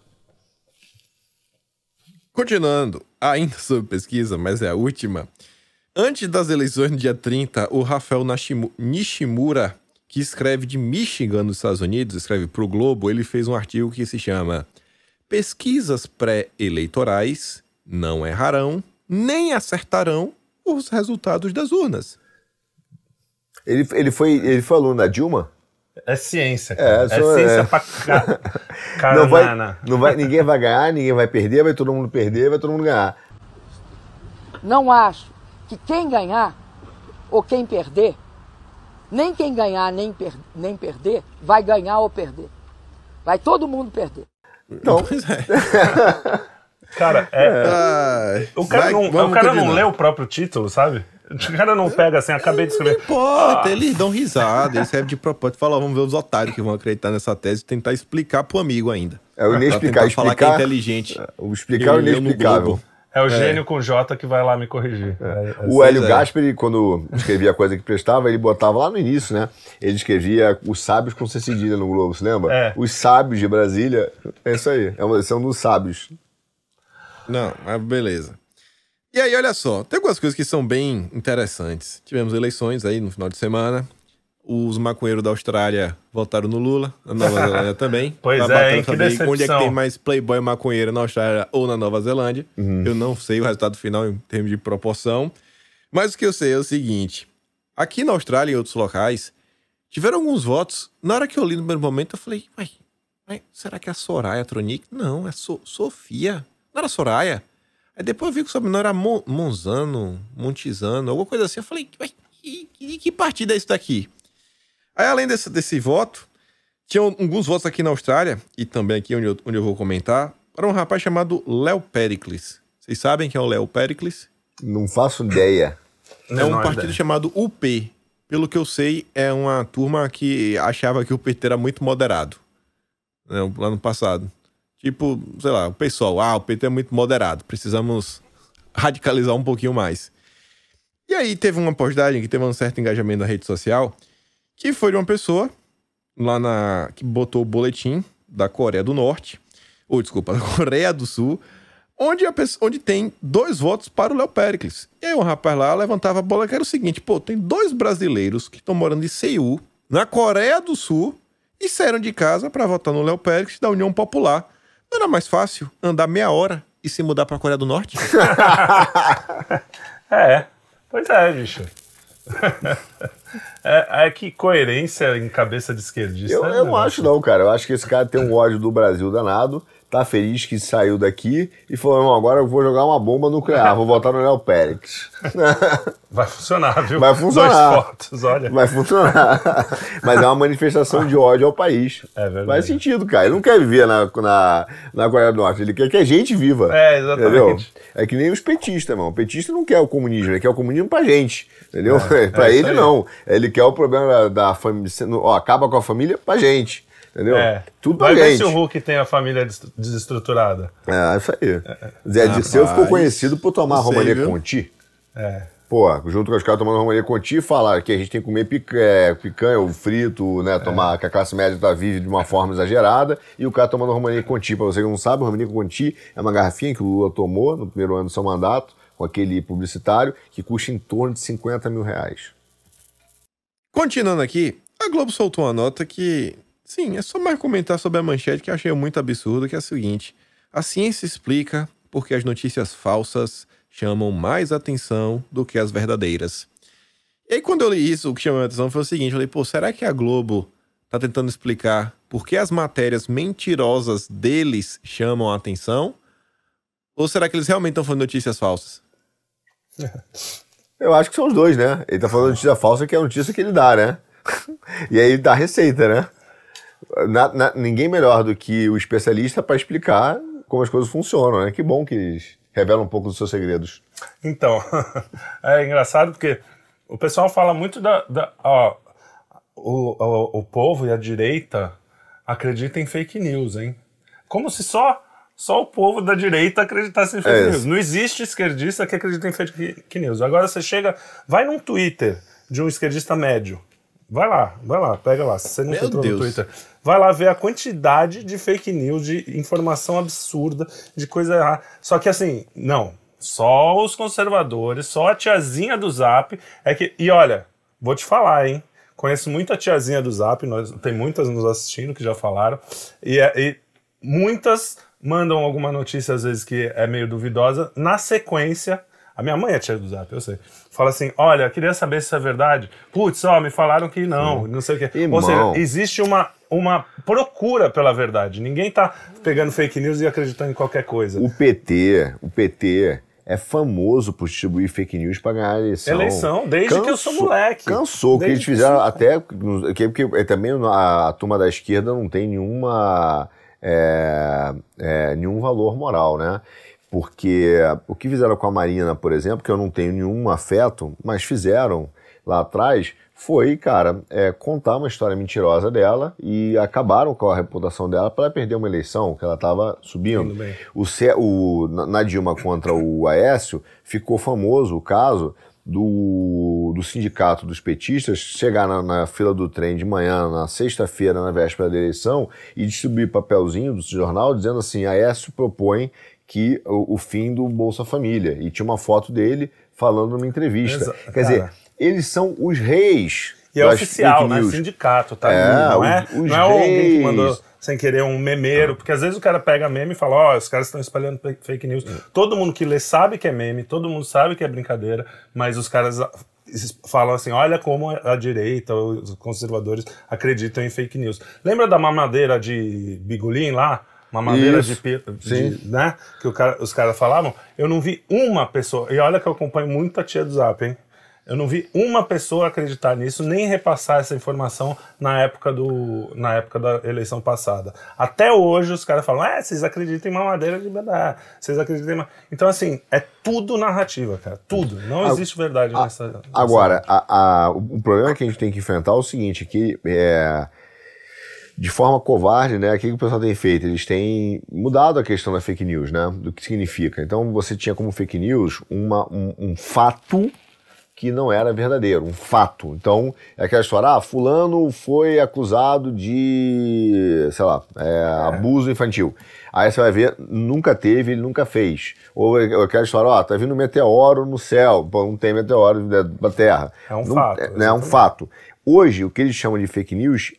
Continuando, ainda sobre pesquisa, mas é a última. Antes das eleições no dia 30, o Rafael Nishimura, que escreve de Michigan, nos Estados Unidos, escreve para o Globo, ele fez um artigo que se chama Pesquisas pré-eleitorais não errarão nem acertarão os resultados das urnas. Ele, ele, foi, ele foi aluno da Dilma? É ciência, cara. É, é ciência é... pra cá. não vai, não vai, ninguém vai ganhar, ninguém vai perder, vai todo mundo perder, vai todo mundo ganhar. Não acho que quem ganhar ou quem perder, nem quem ganhar nem, per nem perder vai ganhar ou perder. Vai todo mundo perder. Então, pois é. Cara, é, o cara vai, não, o cara não lê o próprio título, sabe? O cara não pega assim, acabei de escrever. Não importa, ah. eles dão risada, eles servem de propósito. Fala, vamos ver os otários que vão acreditar nessa tese e tentar explicar pro amigo ainda. É o inexplicável. Explicar, falar que é inteligente. É, o explicar o inexplicável. É o é. gênio é. com J que vai lá me corrigir. É. É, o Hélio Gasperi, quando escrevia coisa que prestava, ele botava lá no início, né? Ele escrevia os sábios com C cedilha no Globo, você lembra? É. Os sábios de Brasília. É isso aí. É uma, são dos sábios. Não, mas beleza. E aí, olha só, tem algumas coisas que são bem interessantes. Tivemos eleições aí no final de semana. Os maconheiros da Austrália votaram no Lula, na Nova Zelândia também. Pois tá é, hein, que decepção. Onde é que tem mais playboy maconheiro na Austrália ou na Nova Zelândia. Uhum. Eu não sei o resultado final em termos de proporção. Mas o que eu sei é o seguinte. Aqui na Austrália e em outros locais, tiveram alguns votos. Na hora que eu li no primeiro momento, eu falei, uai, será que é a Soraya Tronic? Não, é so Sofia. Não era Soraya? Aí depois eu vi que o sobrenome era Mon Monzano, Montizano, alguma coisa assim. Eu falei, que, que, que partida é isso daqui? Aí, além desse, desse voto, tinha alguns votos aqui na Austrália, e também aqui onde eu, onde eu vou comentar, para um rapaz chamado Léo Pericles. Vocês sabem quem é o Léo Pericles? Não faço ideia. É um partido ideia. chamado UP. Pelo que eu sei, é uma turma que achava que o PT era muito moderado. Né, lá no passado. Tipo, sei lá, o pessoal, ah, o PT é muito moderado, precisamos radicalizar um pouquinho mais. E aí teve uma postagem que teve um certo engajamento na rede social, que foi de uma pessoa lá na que botou o boletim da Coreia do Norte, ou desculpa, da Coreia do Sul, onde, a pessoa, onde tem dois votos para o Léo Pericles. E aí um rapaz lá levantava a bola que era o seguinte, pô, tem dois brasileiros que estão morando em Seul, na Coreia do Sul, e saíram de casa para votar no Léo Pericles da União Popular. Não era mais fácil andar meia hora e se mudar para a Coreia do Norte? é, pois é, bicho. É, é, que coerência em cabeça de esquerdista. Eu, eu não acho, não, cara. Eu acho que esse cara tem um ódio do Brasil danado tá feliz que saiu daqui e falou: agora eu vou jogar uma bomba nuclear, vou votar no Léo Pérez. Vai funcionar, viu? Vai funcionar. Dois fotos, olha. Vai funcionar. Mas é uma manifestação de ódio ao país. É verdade. Faz sentido, cara. Ele não quer viver na, na, na Coreia do Norte, ele quer que a gente viva. É, exatamente. Entendeu? É que nem os petistas, irmão. O petista não quer o comunismo, ele quer o comunismo pra gente. Entendeu? É, pra é ele, não. Ele quer o problema da família. Ó, acaba com a família pra gente. Entendeu? É. Tudo Vai ver se o Hulk tem a família desestruturada. É, isso aí. É. Zé Dirceu ficou conhecido por tomar Romania Conti. É. Pô, junto com os caras tomando Romania Conti e falar que a gente tem que comer picanha, é, picanha ou frito, né? Tomar, é. que a classe média tá vive de uma forma exagerada. E o cara tomando Romania Conti. Pra você que não sabe, o Romania Conti é uma garrafinha que o Lula tomou no primeiro ano do seu mandato, com aquele publicitário, que custa em torno de 50 mil reais. Continuando aqui, a Globo soltou uma nota que Sim, é só mais comentar sobre a manchete que achei muito absurdo, que é a seguinte: a ciência explica porque as notícias falsas chamam mais atenção do que as verdadeiras. E aí, quando eu li isso, o que chamou a atenção foi o seguinte: eu falei, pô, será que a Globo tá tentando explicar por que as matérias mentirosas deles chamam a atenção? Ou será que eles realmente estão falando notícias falsas? Eu acho que são os dois, né? Ele tá falando notícia falsa, que é a notícia que ele dá, né? e aí dá receita, né? Na, na, ninguém melhor do que o especialista para explicar como as coisas funcionam, né? Que bom que eles revelam um pouco dos seus segredos. Então, é engraçado porque o pessoal fala muito da. da ó, o, o, o povo e a direita acreditam em fake news, hein? Como se só só o povo da direita acreditasse em fake é news. Não existe esquerdista que acredita em fake news. Agora você chega, vai num Twitter de um esquerdista médio. Vai lá, vai lá, pega lá. Se você não entrou no Twitter, vai lá ver a quantidade de fake news, de informação absurda, de coisa errada. Só que assim, não. Só os conservadores, só a tiazinha do Zap é que. E olha, vou te falar, hein? Conheço muita tiazinha do Zap, nós, tem muitas nos assistindo que já falaram. E, é, e muitas mandam alguma notícia, às vezes, que é meio duvidosa. Na sequência, a minha mãe é tia do Zap, eu sei. Fala assim: olha, queria saber se isso é verdade. Putz, ó, me falaram que não, Sim. não sei o quê. Irmão. Ou seja, existe uma, uma procura pela verdade. Ninguém tá pegando fake news e acreditando em qualquer coisa. O PT, o PT é famoso por distribuir fake news para ganhar a eleição. Eleição, desde que eu sou moleque. Cansou, que Desde eles que eu fizeram sou até. que- Porque é também a, a turma da esquerda não tem nenhuma. é, é, nenhum valor moral, né? Porque o que fizeram com a Marina, por exemplo, que eu não tenho nenhum afeto, mas fizeram lá atrás, foi, cara, é, contar uma história mentirosa dela e acabaram com a reputação dela para ela perder uma eleição que ela estava subindo. O, Ce- o- na Dilma contra o Aécio, ficou famoso o caso do, do sindicato dos petistas chegar na, na fila do trem de manhã, na sexta-feira, na véspera da eleição, e distribuir papelzinho do jornal dizendo assim: Aécio propõe que o, o fim do Bolsa Família. E tinha uma foto dele falando numa entrevista. Exa- Quer dizer, cara. Eles são os reis. E é oficial, né? Sindicato, tá? É, não é, os- os não é alguém que mandou sem querer um memeiro, porque às vezes o cara pega meme e fala, ó, os caras estão espalhando fake news. Todo mundo que lê sabe que é meme, todo mundo sabe que é brincadeira, mas os caras falam assim, olha como a direita, os conservadores acreditam em fake news. Lembra da mamadeira de bigolim lá? Mamadeira de, Isso, sim. de né? Que cara- os caras falavam. Eu não vi uma pessoa, e olha que eu acompanho muita tia do Zap, hein? Eu não vi uma pessoa acreditar nisso, nem repassar essa informação na época, do, na época da eleição passada. Até hoje os caras falam, é, vocês acreditam em mamadeira de badá, vocês acreditam em... ma-" Então, assim, é tudo narrativa, cara, tudo. Não existe verdade A- nessa... nessa- Agora, a- a- o problema que a gente tem que enfrentar é o seguinte, que é, de forma covarde, né, o que, que o pessoal tem feito? Eles têm mudado a questão da fake news, né, do que significa. Então, você tinha como fake news uma, um, um fato que não era verdadeiro, um fato. Então, é aquela história, ah, fulano foi acusado de, sei lá, é, abuso infantil. Aí você vai ver, nunca teve, ele nunca fez. Ou é aquela história, ó, tá vindo um meteoro no céu, pô, não tem meteoro da Terra. É um Não- fato, É, né, é um fato. Hoje, o que eles chamam de fake news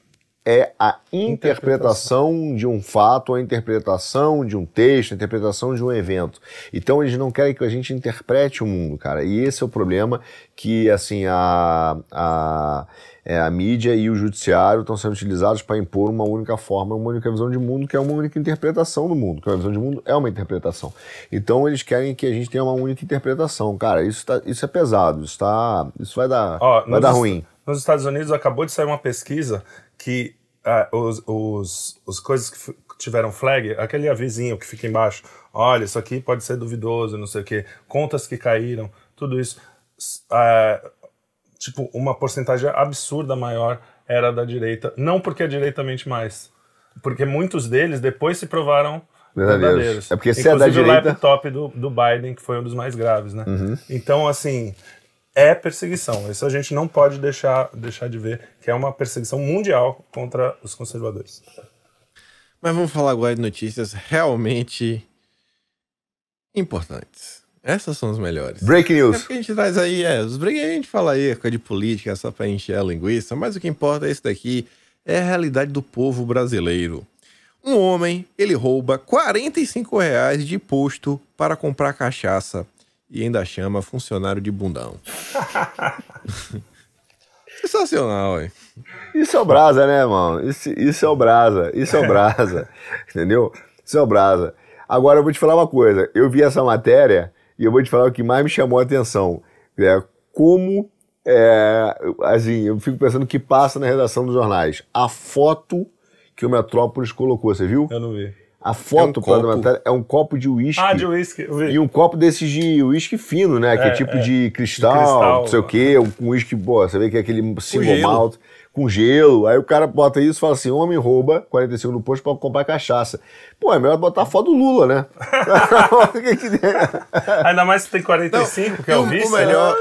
é a interpretação de um fato, a interpretação de um texto, a interpretação de um evento. Então eles não querem que a gente interprete o mundo, cara. E esse é o problema que assim a, a, é, a mídia e o judiciário estão sendo utilizados para impor uma única forma, uma única visão de mundo, que é uma única interpretação do mundo. Que uma visão de mundo é uma interpretação. Então eles querem que a gente tenha uma única interpretação, cara. Isso, tá, isso é pesado. Isso tá, isso vai dar, Ó, vai dar ruim. Nos Estados Unidos acabou de sair uma pesquisa que ah, os, os, os coisas que tiveram flag, aquele avisinho que fica embaixo, olha, isso aqui pode ser duvidoso, não sei o quê, contas que caíram, tudo isso. Ah, tipo, uma porcentagem absurda maior era da direita. Não porque a direita mente mais, porque muitos deles depois se provaram Verdadeiros. verdadeiros. É porque se é da Inclusive o direita- laptop do, do Biden, que foi um dos mais graves, né? Uhum. Então, assim, é perseguição. Isso a gente não pode deixar, deixar de ver, que é uma perseguição mundial contra os conservadores. Mas vamos falar agora de notícias realmente importantes. Essas são as melhores. Break É news. porque a gente traz aí, é, os break a gente fala aí, coisa de política, só pra encher a linguiça, mas o que importa é isso daqui, é a realidade do povo brasileiro. Um homem, ele rouba 45 reais de posto para comprar cachaça e ainda chama funcionário de bundão. Sensacional, hein? Isso é o brasa, né, mano? Isso, isso é o brasa. Isso é o brasa. entendeu? Isso é o brasa. Agora eu vou te falar uma coisa. Eu vi essa matéria e eu vou te falar o que mais me chamou a atenção. É como. É, assim, eu fico pensando o que passa na redação dos jornais. A foto que o Metrópolis colocou, você viu? Eu não vi. A foto É um para copo. matéria é um copo de uísque. Ah, de uísque. E um copo desses de uísque fino, né? que é É, tipo é. de cristal, cristal. não sei o quê. Um uísque, pô, você vê que é aquele single malt com gelo. Aí o cara bota isso e fala assim: homem rouba 45 no posto pra comprar cachaça. Pô, é melhor botar a foto do Lula, né? O que que tem? Ainda mais se tem 45, que é o, o o melhor,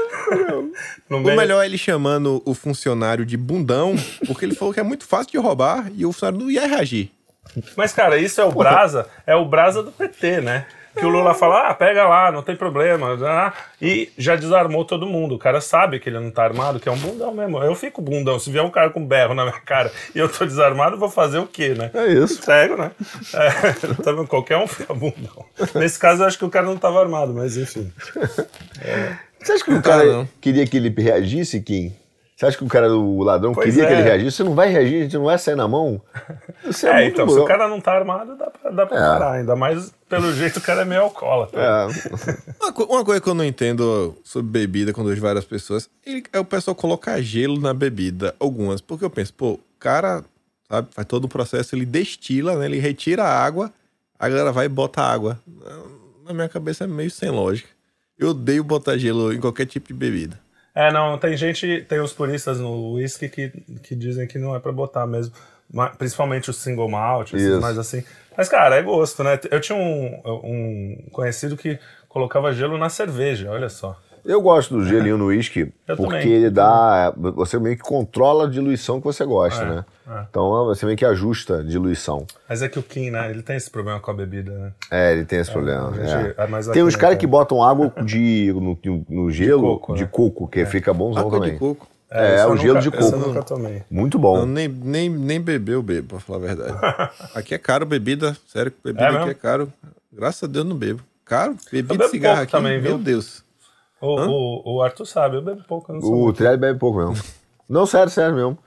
No o melhor é ele chamando o funcionário de bundão, porque ele falou que é muito fácil de roubar e o funcionário não ia reagir. Mas, cara, isso é o brasa, é o brasa do PT, né? Que o Lula fala, ah, pega lá, não tem problema. ah, E já desarmou todo mundo. O cara sabe que ele não tá armado, que é um bundão mesmo. Eu fico bundão. Se vier um cara com berro na minha cara e eu tô desarmado, vou fazer o quê, né? É isso. Entrego, né? É, tá? Qualquer um fica bundão. Nesse caso, eu acho que o cara não tava armado, mas enfim. Você acha que o cara cara não. queria que ele reagisse, Kim? Você acha que o cara, o ladrão, Pois queria que é. ele reagisse? Você não vai reagir, a gente não vai sair na mão. Isso É, muito então, se bom. o cara não tá armado, dá pra, dá pra É. parar. Ainda mais pelo jeito o cara é meio alcoólatra. É. Uma, uma coisa que eu não entendo sobre bebida quando eu vejo várias pessoas ele- é o pessoal colocar gelo na bebida, algumas. Porque eu penso, pô, o cara, sabe, faz todo o processo, ele destila, né? Ele retira a água, a galera vai e bota água. Na minha cabeça é meio sem lógica. Eu odeio botar gelo em qualquer tipo de bebida. É, não, tem gente, tem os puristas no whisky que, que dizem que não é pra botar mesmo. Principalmente os single malt, esses mais assim. Mas, cara, é gosto, né? Eu tinha um, um conhecido que colocava gelo na cerveja, olha só. Eu gosto do gelinho no uísque porque também. ele dá. Você meio que controla a diluição que você gosta, É, né? é. Então você meio que ajusta a diluição. Mas é que o Kim, né? Ele tem esse problema com a bebida, né? É, ele tem esse problema. gente- é. é mais Tem uns caras cara? que botam água de, no, no gelo coco, de né? coco, que fica bonzão Água também. de coco. É, esse o eu gelo nunca- de esse eu coco. nunca tomei. Muito Não, bom. nem, nem, nem beber eu bebo, pra falar a verdade. Aqui é caro bebida, sério, bebida É aqui mesmo? é caro. Graças a Deus não bebo. Caro, bebida de cigarro aqui, também, meu viu? Deus. O, o, o Arthur sabe, eu bebo pouco, eu não sou O. Trielli bebe pouco mesmo. Não, sério, sério mesmo.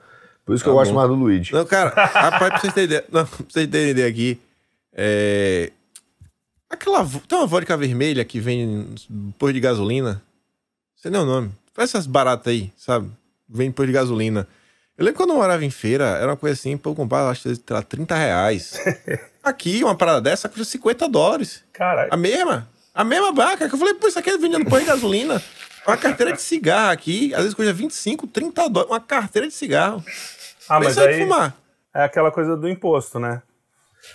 Por isso que eu Tá gosto bom. mais do Luigi. Não, cara, rapaz, pra vocês terem ideia, não, pra vocês terem ideia aqui, é... Aquela, tem uma vodka vermelha que vem posto de gasolina, sei nem o nome, faz essas baratas aí, sabe? Vem posto de gasolina. Eu lembro quando eu morava em feira, era uma coisa assim, pra eu comprar, acho que lá, 30 reais. Aqui, uma parada dessa custa 50 dólares. Caralho. A mesma. A mesma vaca. Que eu falei, pô, isso aqui é vendendo pão de gasolina. Uma carteira de cigarro aqui, às vezes custa 25, 30 dólares. Uma carteira de cigarro. Ah, mas Pensa aí aí fumar. é aquela coisa do imposto, né?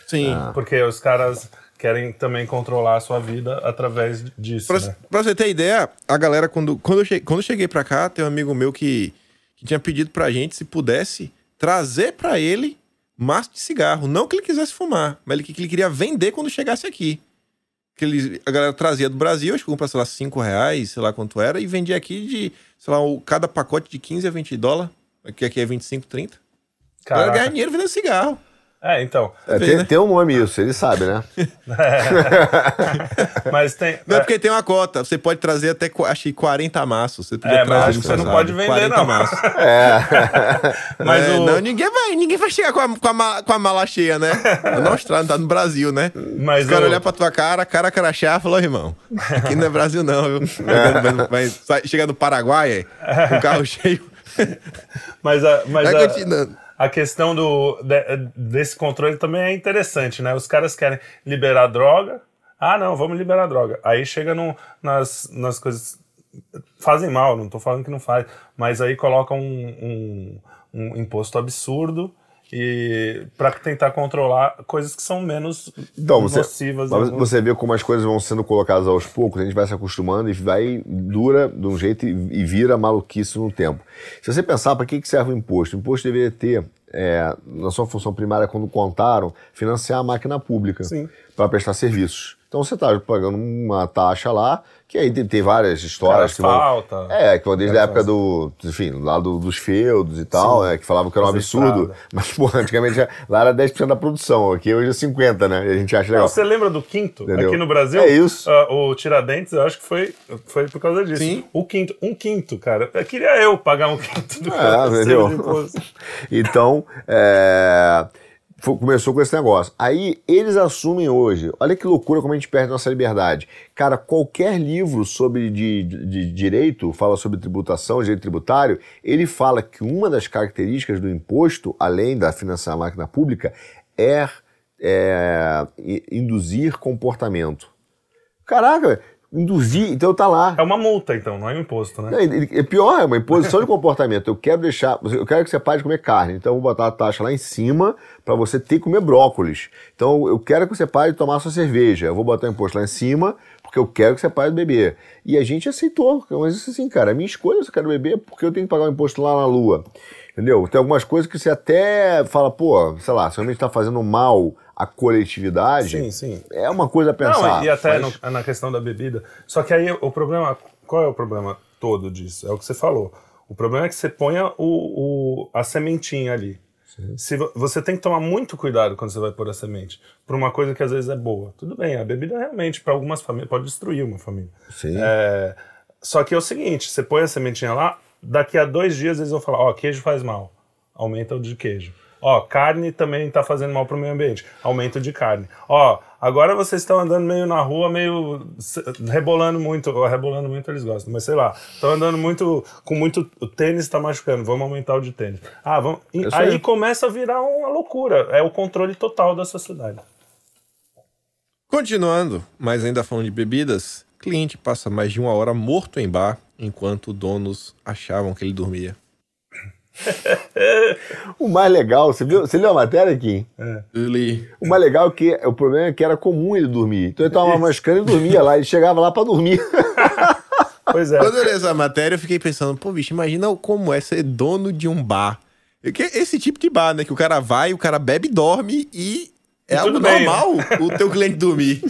Sim. Porque os caras querem também controlar a sua vida através disso, Pra, né? pra você ter ideia, a galera, quando, quando, eu, cheguei, quando eu cheguei pra cá, tem um amigo meu que, que tinha pedido pra gente, se pudesse, trazer pra ele maço de cigarro. Não que ele quisesse fumar, mas ele, que ele queria vender quando chegasse aqui. Que ele, a galera trazia do Brasil, acho que compra, sei lá, 5 reais, sei lá quanto era, e vendia aqui de, sei lá, o, cada pacote de 15 a 20 dólares, que aqui é 25, 30. A galera Caraca. ganha dinheiro vendendo cigarro. É, então. É, tem, né? tem um nome isso, ele sabe, né? Mas tem. Não é é, porque tem uma cota, você pode trazer até, acho que 40 maços. Você podia É, mas trazer acho que você não pode vender, 40 não. maços. mas É, o, Não, ninguém vai, ninguém vai chegar com a, com a, com a mala cheia, né? Na Austrália, tá no Brasil, né? Mas Os caras o- olhar pra tua cara, cara crachá, falou, irmão, aqui não é Brasil não, viu? Vai, vai, chega no Paraguai, é, com o carro cheio. Mas a, mas Vai a, continuando. A questão do, de- desse controle também é interessante, né? Os caras querem liberar droga. Ah, não, vamos liberar droga. Aí chega no, nas, nas coisas. Fazem mal, não tô falando que não faz, mas aí colocam um, um, um imposto absurdo e para tentar controlar coisas que são menos Então, você, nocivas. mas você vê como as coisas vão sendo colocadas aos poucos, a gente vai se acostumando e vai, dura de um jeito e, e vira maluquice no tempo. Se você pensar, para que, que serve o imposto? O imposto deveria ter, é, na sua função primária, quando contaram, financiar a máquina pública para prestar serviços. Então você está pagando uma taxa lá, que aí tem, tem várias histórias Cara, que vão. falta. É, que vão desde a época do. Enfim, lá do- dos feudos e tal, né, que falavam que era um absurdo. Mas, pô, antigamente lá era 10% da produção, aqui hoje é 50%, né? E a gente acha legal. Não, você lembra do quinto? Entendeu? Aqui no Brasil? É isso. ah, o Tiradentes, eu acho que foi, foi por causa disso. Sim. O quinto, um quinto, cara. Eu queria eu pagar um quinto do É, entendeu? Então, é, começou com esse negócio. Aí eles assumem hoje, olha que loucura como a gente perde nossa liberdade. Cara, qualquer livro sobre de, de- de direito, fala sobre tributação, direito tributário, ele fala que uma das características do imposto, além da financiar a máquina pública, é, é, induzir comportamento. Caraca, induzir, então tá lá. É uma multa, então, não é um imposto, né? Não, É pior, é uma imposição de comportamento. Eu quero deixar. Eu quero que você pare de comer carne. Então eu vou botar a taxa lá em cima para você ter que comer brócolis. Então eu quero que você pare de tomar sua cerveja. Eu vou botar o imposto lá em cima porque eu quero que você pare de beber. E a gente aceitou. Mas isso assim, cara, a minha escolha se eu quero beber porque eu tenho que pagar o imposto lá na lua. Entendeu? Tem algumas coisas que você até fala, pô, sei lá, se realmente está fazendo mal à coletividade, Sim, sim. é uma coisa a pensar. Não, e até mas- no- na questão da bebida. Só que aí o problema. Qual é o problema todo disso? É o que você falou. O problema é que você ponha o, o- a sementinha ali. Se vo- você tem que tomar muito cuidado quando você vai pôr a semente por uma coisa que às vezes é boa. Tudo bem, a bebida realmente, para algumas famílias, pode destruir uma família. Sim. É, só que é o seguinte: você põe a sementinha lá, daqui a dois dias eles vão falar, ó, queijo faz mal, aumenta o de queijo. Ó, carne também está fazendo mal para o meio ambiente, aumenta o de carne. Ó, agora vocês estão andando meio na rua, meio rebolando muito, ó, rebolando muito eles gostam, mas sei lá, estão andando muito, com muito, o tênis está machucando, vamos aumentar o de tênis. Ah, vamos, aí começa a virar uma loucura, é o controle total da sociedade. Continuando, mas ainda falando de bebidas, cliente passa mais de uma hora morto em bar, enquanto donos achavam que ele dormia. O mais legal, você viu? Você leu a matéria aqui? É. Li. O mais legal é que o problema é que era comum ele dormir. Então ele tomava mascando e dormia lá. Ele chegava lá para dormir. Pois é. Quando eu li essa matéria, eu fiquei pensando, pô, bicho, imagina como é ser dono de um bar. Esse tipo de bar, né? Que o cara vai, o cara bebe, dorme e é algo bem, normal né? o teu cliente dormir.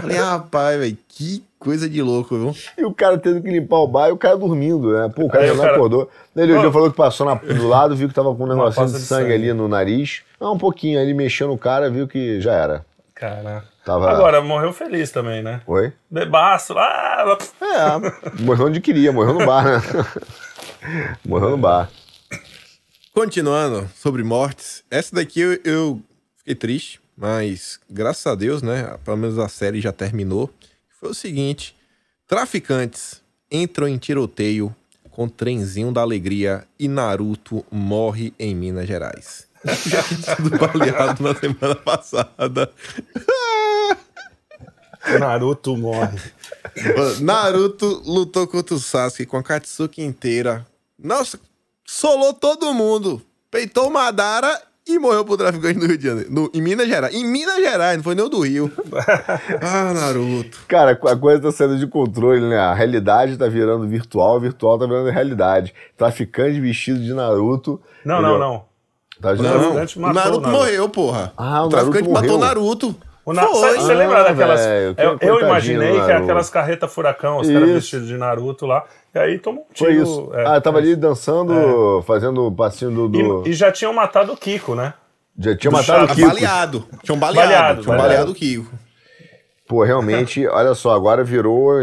Falei, rapaz, velho, que coisa de louco, viu? E o cara tendo que limpar o bar e o cara dormindo, né? Pô, o cara já não cara... acordou. Ele oh. falou que passou na, do lado, viu que tava com um negocinho de sangue, sangue, ali no nariz. Ah, um pouquinho, ali mexeu no cara, viu que já era. Cara. Tava... Agora, morreu feliz também, né? Oi? Bebaço. Ah, é, morreu onde queria, morreu no bar, né? morreu no bar. Continuando sobre mortes, essa daqui eu, eu fiquei triste mas graças a Deus, né? Pelo menos a série já terminou. Foi o seguinte: traficantes entram em tiroteio com trenzinho da alegria e Naruto morre em Minas Gerais. Já tinha sido baleado na semana passada. Naruto morre. Naruto lutou contra o Sasuke com a Katsuki inteira. Nossa, solou todo mundo. Peitou Madara e morreu pro traficante no Rio de Janeiro. No, em Minas Gerais. Em Minas Gerais, não foi nem o do Rio. ah, Naruto. Cara, a coisa tá saindo de controle, né? A realidade tá virando virtual, virtual tá virando realidade. Traficante vestido de Naruto. Não, não, não. Tá não, não. O Naruto, Naruto morreu, porra. Ah, o, o traficante Naruto matou Naruto. O Na... Você ah, lembra daquelas. Véio, eu, eu imaginei que aquelas carretas furacão, os caras vestidos de Naruto lá. E aí tomou um tiro. Foi isso. É, ah, tava é. ali dançando, é. fazendo o passinho do. do... E, e, já tinham matado o Kiko, né? Já tinham matado o Kiko. Baleado. Tinham baleado. baleado tinham baleado o Kiko. Pô, realmente, olha só, agora virou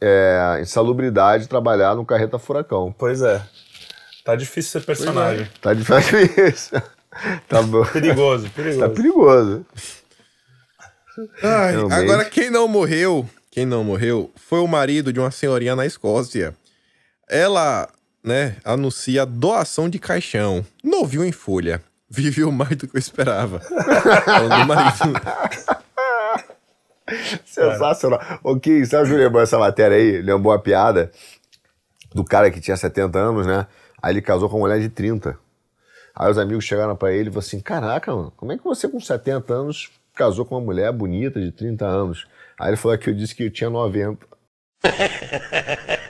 é, insalubridade trabalhar no carreta furacão. Pois é. Tá difícil ser personagem. É. Tá difícil. tá bom. Perigoso, perigoso. Tá perigoso. Ai, agora, quem não morreu, quem não morreu, foi o marido de uma senhorinha na Escócia. Ela, né, anuncia doação de caixão. Novinho em folha. Viveu mais do que eu esperava. do marido. Sensacional. Ok, sabe o que lembrou essa matéria aí? Lembrou a piada do cara que tinha 70 anos, né? Aí ele casou com uma mulher de 30. Aí os amigos chegaram para ele e falaram assim: Caraca, mano, como é que você com 70 anos casou com uma mulher bonita de 30 anos. Aí ele falou que eu disse que eu tinha 90.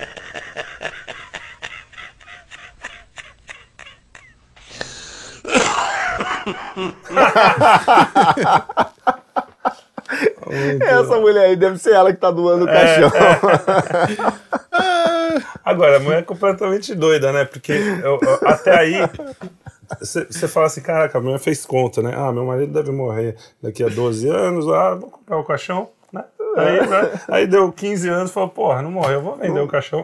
Essa mulher aí deve ser ela que tá doando o é, caixão. É. Agora, a mulher é completamente doida, né? Porque eu, eu, até aí você fala assim, caraca, a mulher fez conta, né? Ah, meu marido deve morrer daqui a 12 anos, ah, vou comprar o caixão? Aí, né? aí deu 15 anos e falou, porra, não morreu, eu vou vender o caixão.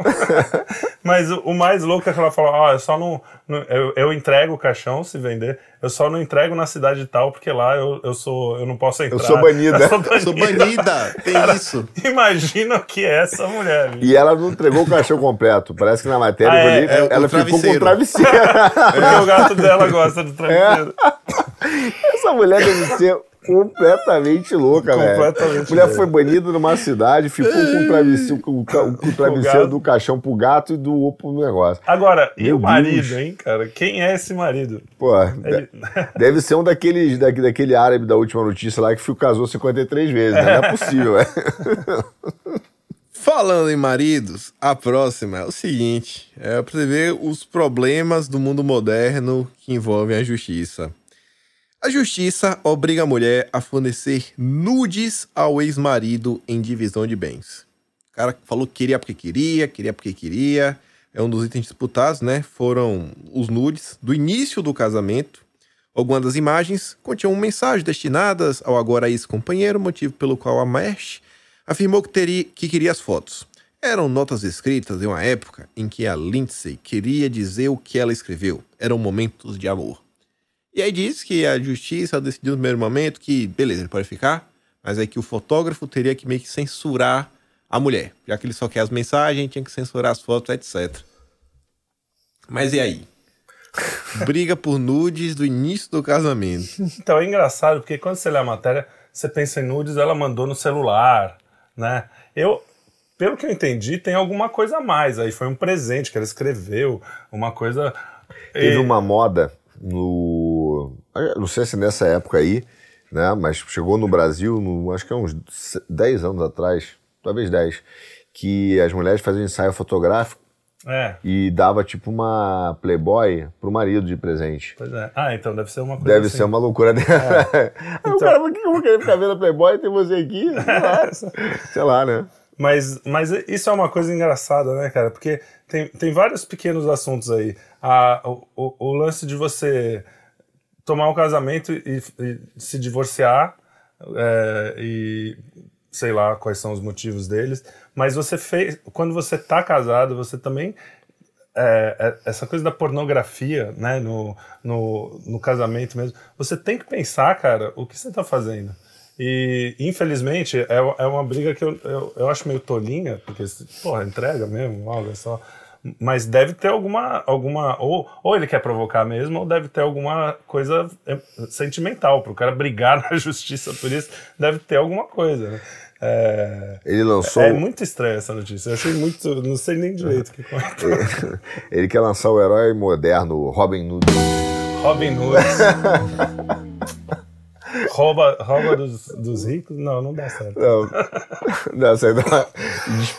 Mas o, o, mais louco é que ela falou, ah, eu só não. não eu, eu, entrego o caixão se vender, eu só não entrego na cidade tal, porque lá eu, eu sou. Eu não posso entrar. Eu sou banida. Eu sou banida, sou banida. tem Cara, isso. Imagina o que é essa mulher. Viu? E ela não entregou o caixão completo. Parece que na matéria ah, é, é, ela ficou com o travesseiro. porque o gato dela gosta do travesseiro. É. Essa mulher deve ser completamente louca, velho. Completamente. A mulher foi banida numa cidade, ficou com o travesseiro, com, com o travesseiro do caixão pro gato e do pro negócio. Agora, Meu e o marido, Deus. hein, cara? Quem é esse marido? Pô, Ele... deve ser um daqueles, daquele árabe da última notícia lá que casou 53 vezes, né? Não é possível, é. Falando em maridos, a próxima é o seguinte: é pra você ver os problemas do mundo moderno que envolvem a justiça. A justiça obriga a mulher a fornecer nudes ao ex-marido em divisão de bens. O cara falou que queria porque queria, queria porque queria. É um dos itens disputados, né? Foram os nudes do início do casamento. Algumas das imagens continham mensagens destinadas ao agora ex-companheiro, motivo pelo qual a Mesh afirmou que, teria, que queria as fotos. Eram notas escritas em uma época em que a Lindsay queria dizer o que ela escreveu. Eram momentos de amor. E aí diz que a justiça decidiu no primeiro momento que, beleza, ele pode ficar, mas é que o fotógrafo teria que meio que censurar a mulher. Já que ele só quer as mensagens, tinha que censurar as fotos, etc. Mas e aí? Briga por nudes do início do casamento. Então é engraçado, porque quando você lê a matéria, você pensa em nudes, ela mandou no celular, né? Eu, pelo que eu entendi, tem alguma coisa a mais. Aí foi um presente que ela escreveu, uma coisa. Teve E- uma moda no. Não sei se nessa época aí, né? Mas chegou no Brasil, no, acho que é uns 10 anos atrás, talvez 10, que as mulheres faziam ensaio fotográfico É, e dava tipo uma Playboy pro marido de presente. pois é. Ah, então deve ser uma coisa. Deve assim. ser uma loucura dela. Aí o cara, por que eu vou querer ficar vendo a Playboy e ter você aqui? Sei lá, sei lá né? Mas, mas isso é uma coisa engraçada, né, cara? Porque tem, tem vários pequenos assuntos aí. A, o, o, o lance de você tomar um casamento e, e se divorciar, é, e sei lá quais são os motivos deles, mas você fez. Quando você tá casado, você também. é, é, essa coisa da pornografia, né, no, no, no casamento mesmo, você tem que pensar, cara, o que você tá fazendo. E, infelizmente, é, é uma briga que eu, eu, eu acho meio tolinha, porque, porra, entrega mesmo, algo é só. Mas deve ter alguma. alguma ou, ou ele quer provocar mesmo, ou deve ter alguma coisa é, sentimental. Para o cara brigar na justiça por isso, deve ter alguma coisa. Né? É, Ele lançou. é muito estranha essa notícia. Eu achei muito. Não sei nem direito o que comentar. Ele quer lançar o herói moderno, Robin Hood. Robin Hood. rouba rouba dos, dos ricos? Não, não dá certo. Não, não, isso aí não,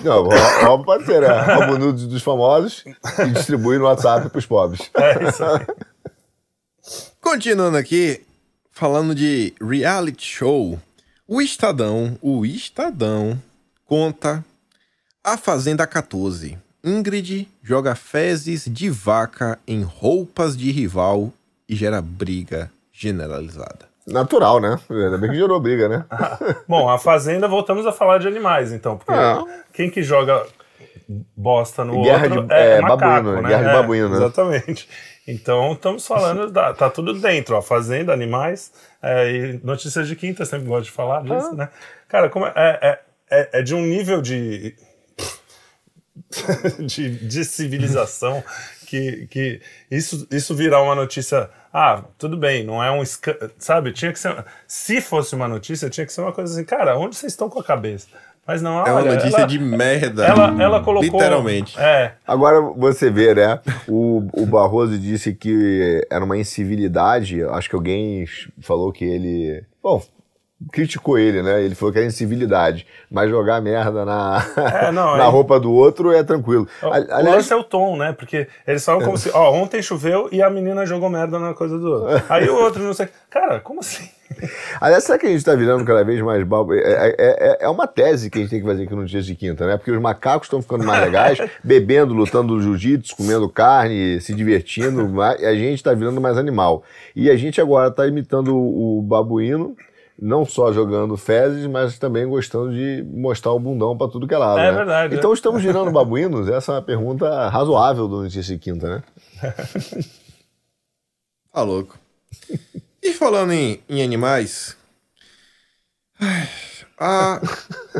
não rou- rouba pode ser, né? Rouba nudes dos famosos e distribui no WhatsApp pros pobres. É isso aí. Continuando aqui, falando de reality show, o Estadão, o Estadão, conta A Fazenda 14. Ingrid joga fezes de vaca em roupas de rival e gera briga generalizada. Natural, né? Ainda bem que gerou briga, né? Bom, a Fazenda, voltamos a falar de animais, então. Porque Ah. quem que joga bosta no Guerra outro de- é, é, macaco, babuíno, né? guerra de É, babuíno, né? Exatamente. Então, estamos falando, da, tá tudo dentro. A Fazenda, animais, é, e notícias de quinta, sempre gosto de falar disso, Ah. né? Cara, como é, é, é, é de um nível de... de, de civilização que, que isso, isso virar uma notícia. Ah, tudo bem, não é um. Sabe? Tinha que ser. Se fosse uma notícia, tinha que ser uma coisa assim, cara, onde vocês estão com a cabeça? Mas não, É uma olha, notícia ela- de merda. Ela, ela colocou. Literalmente. É. Agora você vê, né? O, o Barroso disse que era uma incivilidade. Acho que alguém falou que ele. Bom, criticou ele, né? Ele falou que era incivilidade. Mas jogar merda na, É, não, na roupa do outro é tranquilo. O- A- o Aliás, lance é o tom, né? Porque eles falam como se, ó, ontem choveu e a menina jogou merda na coisa do outro. Aí o outro não sei. Cara, como assim? aliás, será que a gente tá virando cada vez mais babo? É, é- é- é uma tese que a gente tem que fazer aqui no Dias de Quinta, né? Porque os macacos estão ficando mais legais, bebendo, lutando jiu-jitsu, comendo carne, se divertindo, a gente tá virando mais animal. E a gente agora tá imitando o babuíno, não só jogando fezes, mas também gostando de mostrar o bundão pra tudo que é lado. É né? verdade, Então estamos virando babuínos? Essa é uma pergunta razoável do Notícia de Quinta, né? Tá louco. E falando em, em animais. ai, A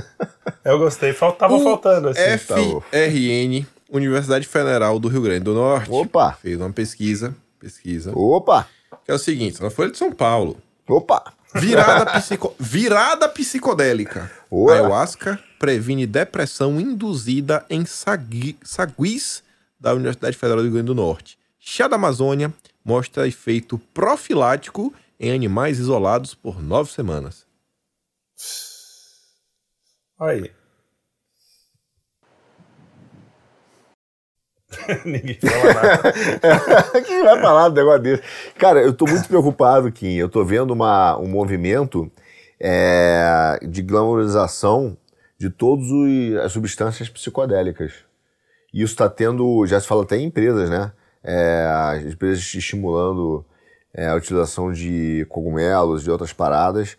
Eu gostei. Fal- Tava O faltando, assim. FRN, Universidade Federal do Rio Grande do Norte, Opa! fez uma pesquisa, pesquisa, Opa! que é o seguinte, na Folha de São Paulo, Opa! Virada, psico, virada psicodélica. Ué. Ayahuasca previne depressão induzida em sagui, saguis da Universidade Federal do Rio Grande do Norte. Chá da Amazônia mostra efeito profilático em animais isolados por nove semanas. Aí. Ninguém fala nada. Quem vai falar do negócio desse? Cara, eu tô muito preocupado, Kim. Eu tô vendo uma, um movimento é, de glamorização de todas as substâncias psicodélicas. E isso está tendo, já se fala até em empresas, né? É, as empresas estimulando é, a utilização de cogumelos, de outras paradas.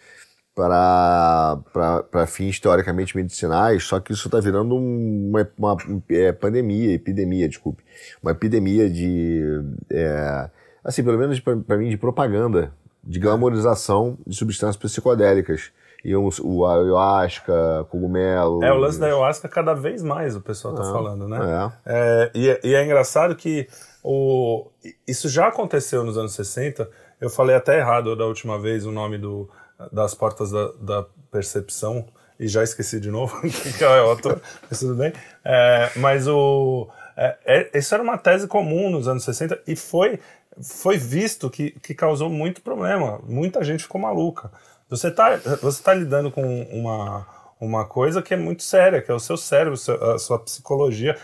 Para fins teoricamente medicinais, só que isso está virando uma, uma é, pandemia, epidemia, desculpe, uma epidemia de, é, assim, pelo menos para mim, de propaganda, de glamorização de substâncias psicodélicas. E o, o ayahuasca, cogumelo. É, o lance da ayahuasca cada vez mais o pessoal está é, falando, né? É. É, e, é, e é engraçado que o, isso já aconteceu nos anos 60. Eu falei até errado da última vez o nome do, das portas da, da percepção e já esqueci de novo que é outro, mas tudo bem. É, mas o, é, é, isso era uma tese comum nos anos 60 e foi, foi visto que, que causou muito problema. Muita gente ficou maluca. Você está você tá lidando com uma, uma coisa que é muito séria, que é o seu cérebro, a sua psicologia.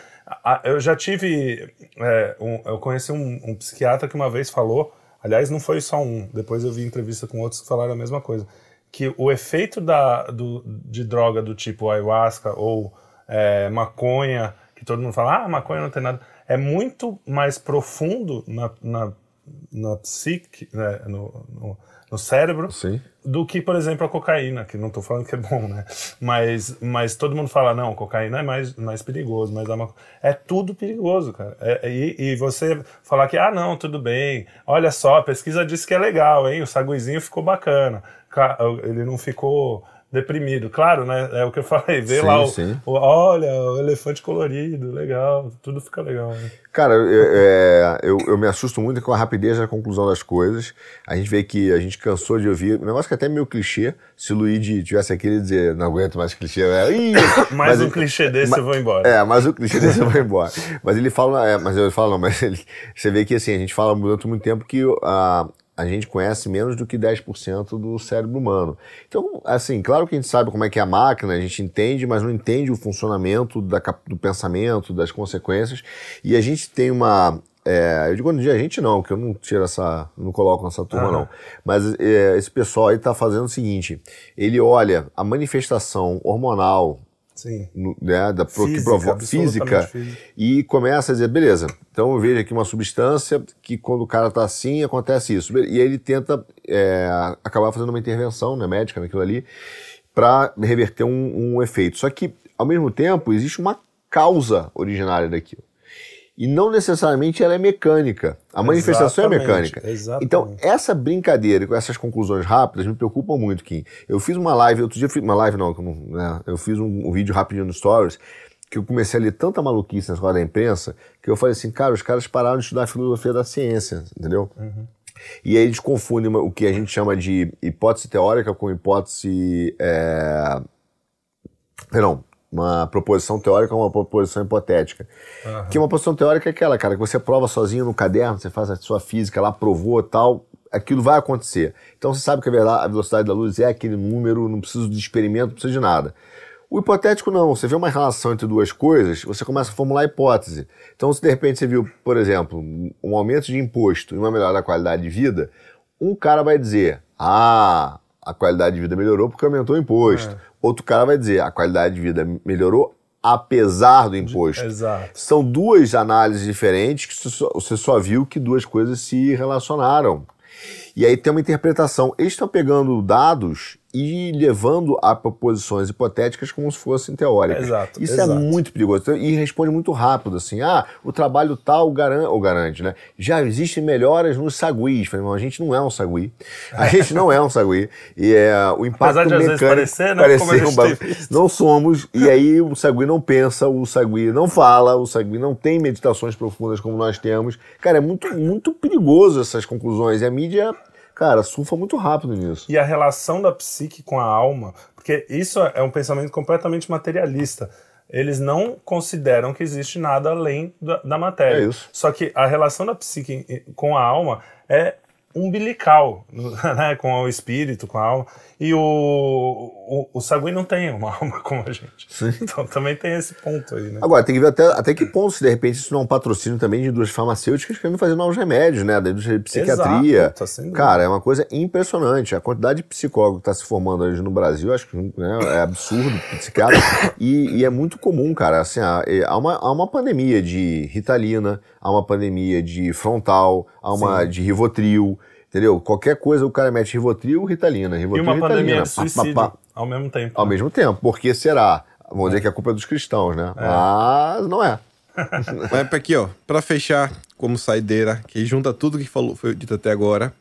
Eu já tive. É, um, eu conheci um, um psiquiatra que uma vez falou Aliás, não foi só um. Depois eu vi entrevista com outros que falaram a mesma coisa. Que o efeito da, do, de droga do tipo ayahuasca ou é, maconha, que todo mundo fala, ah, maconha não tem nada, é muito mais profundo na, na, na psique, né, no, no no cérebro Sim. do que, por exemplo, a cocaína, que não estou falando que é bom, né? Mas, mas todo mundo fala, não, cocaína é mais, mais perigoso, mas é, é tudo perigoso, cara. É, e, e, você falar que, ah, não, tudo bem, olha só, a pesquisa disse que é legal, hein? O saguizinho ficou bacana. Ele não ficou deprimido. Claro, né? É o que eu falei. Vê sim, lá o, o, Olha, o elefante colorido, legal, tudo fica legal. Né? Cara, eu, é, eu, eu, me assusto muito com a rapidez da conclusão das coisas. A gente vê que a gente cansou de ouvir. Um negócio que é até meio clichê. Se o Luigi tivesse aqui, ele dizer, não aguento mais clichê. É, mais mas um ele, clichê desse mas, eu vou embora. É, mais um clichê desse eu vou embora. mas ele fala, é, mas eu falo, não, mas ele, você vê que assim, a gente fala durante muito tempo que a, a gente conhece menos do que 10% do cérebro humano. Então, assim, claro que a gente sabe como é que é a máquina, a gente entende, mas não entende o funcionamento da, do pensamento, das consequências. E a gente tem uma. É, eu digo no dia a gente não, que eu não tiro essa. não coloco nessa turma, uhum. não. Mas é, esse pessoal aí está fazendo o seguinte: ele olha a manifestação hormonal no, né, da, física, que provoca física, física, e começa a dizer, beleza, então eu vejo aqui uma substância que quando o cara está assim, acontece isso. E aí ele tenta é, acabar fazendo uma intervenção né, médica naquilo ali para reverter um, um efeito. Só que, ao mesmo tempo, existe uma causa originária daquilo e não necessariamente ela é mecânica. A manifestação é mecânica. Exatamente. Então, essa brincadeira com essas conclusões rápidas me preocupam muito, Kim. Eu fiz uma live, outro dia fiz uma live não, né, eu fiz um, um, vídeo rapidinho no Stories, que eu comecei a ler tanta maluquice na escola da imprensa, que eu falei assim, cara, os caras pararam de estudar filosofia da ciência, entendeu? Uhum. E aí eles confundem o que a gente chama de hipótese teórica com hipótese... É... Perdão, uma proposição teórica ou uma proposição hipotética. Uhum. Que uma proposição teórica é aquela, cara, que você prova sozinho no caderno, você faz a sua física lá, provou tal, aquilo vai acontecer. Então você sabe que a velocidade da luz é aquele número, não precisa de experimento, não precisa de nada. O hipotético não, você vê uma relação entre duas coisas, você começa a formular hipótese. Então, se de repente você viu, por exemplo, um aumento de imposto e uma melhora da qualidade de vida, um cara vai dizer: ah, a qualidade de vida melhorou porque aumentou o imposto. É. Outro cara vai dizer, a qualidade de vida melhorou apesar do imposto. Exato. São duas análises diferentes que você só viu que duas coisas se relacionaram. E aí tem uma interpretação. Eles estão pegando dados e levando a proposições hipotéticas como se fossem teóricas. Exato, Isso é exato. é muito perigoso. Então, e responde muito rápido, assim, ah, o trabalho tal garante, ou garante, né? Já existem melhoras nos saguis. Falei, a gente não é um sagui. A gente não é um sagui. E é, o impacto Apesar de mecânico... parecer, né? Parecer um. Não somos. E aí o sagui não pensa, o sagui não fala, o sagui não tem meditações profundas como nós temos. Cara, é muito, muito perigoso essas conclusões. E a mídia cara, surfa muito rápido nisso. E a relação da psique com a alma, porque isso é um pensamento completamente materialista. Eles não consideram que existe nada além da, da matéria. É isso. Só que a relação da psique com a alma é umbilical, né, com o espírito, com a alma. E o, o, o Sagui não tem uma alma como a gente. Sim. Então também tem esse ponto aí, né? Agora, tem que ver até, até que ponto, se de repente isso não é um patrocínio também de indústrias farmacêuticas querendo fazer novos remédios, né? Da indústria de psiquiatria. Exato, tá Cara, é uma coisa impressionante. A quantidade de psicólogo que está se formando hoje no Brasil, acho que né, é absurdo, psiquiatra. e, e, é muito comum, cara. Assim, há, uma, há uma pandemia de Ritalina, há uma pandemia de frontal, há uma Sim. de Rivotril Entendeu? Qualquer coisa o cara mete Rivotril, Ritalina, E Rivotril, uma pandemia Ritalina. de pá, pá, suicídio pá. ao mesmo tempo. Ao mesmo tempo. Porque será? Vamos dizer que a culpa é dos cristãos, né? Mas não é. Pra aqui, ó. Pra fechar, como saideira, que junta tudo que falou, foi dito até agora,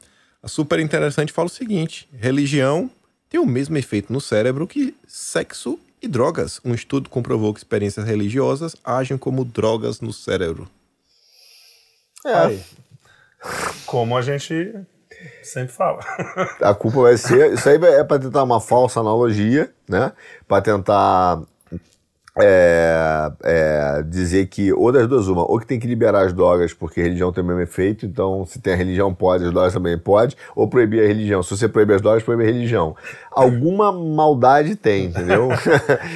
a super interessante fala o seguinte: religião tem o mesmo efeito no cérebro que sexo e drogas. Um estudo comprovou que experiências religiosas agem como drogas no cérebro. É. Aí. Como a gente sempre fala. A culpa vai ser. Isso aí é para tentar uma falsa analogia, né? Para tentar é, é, dizer que, ou das duas, uma, ou que tem que liberar as drogas porque a religião tem o mesmo efeito, então se tem a religião pode, as drogas também pode, ou proibir a religião. Se você proibir as drogas, proibir a religião. Alguma maldade tem, entendeu?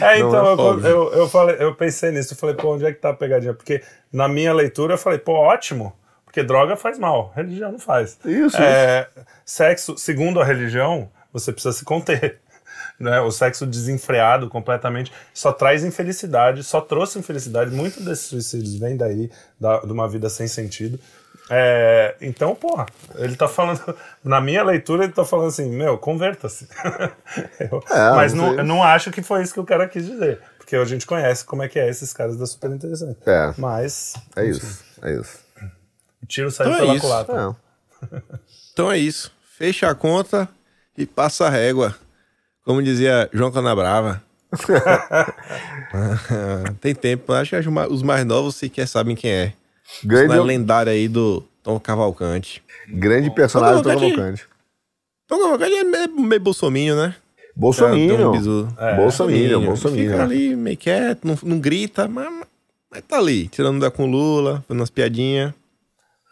É, então, eu, óbvio. eu, eu, falei, eu pensei nisso, eu falei, pô, onde é que tá a pegadinha? Porque na minha leitura eu falei, pô, ótimo, porque droga faz mal, religião não faz. Isso, É, Sexo, segundo a religião, você precisa se conter. Né? O sexo desenfreado completamente só traz infelicidade, só trouxe infelicidade. Muitos desses suicídios vêm daí, da, de uma vida sem sentido. É, então, porra, ele tá falando. Na minha leitura, ele tá falando assim: meu, converta-se. É, mas não não, não acho que foi isso que o cara quis dizer. Porque a gente conhece como é que é esses caras da super interessante. É. Mas. É isso, é isso. O tiro saiu Então é pela culatra. É. Então é isso. Fecha a conta e passa a régua. Como dizia João Canabrava. Tem tempo. Acho que os ma- os mais novos sequer sabem quem é. Grande, Não é lendário aí do Tom Cavalcante. grande personagem do Tom Cavalcante. Tom Cavalcante é meio, meio bolsominho, né? Tem Bolsominion. um bizu. Bolsominion, Fica ali meio quieto, não, não grita, mas, mas tá ali, tirando da com Lula, fazendo umas piadinhas.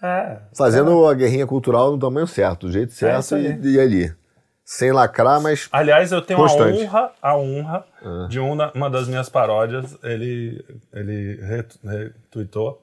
É. Fazendo a guerrinha cultural no tamanho certo, do jeito certo isso aí. e, e ali. Sem lacrar, mas Aliás, eu tenho Constante. a honra, a honra de uma, uma das minhas paródias, ele, ele retu- retweetou.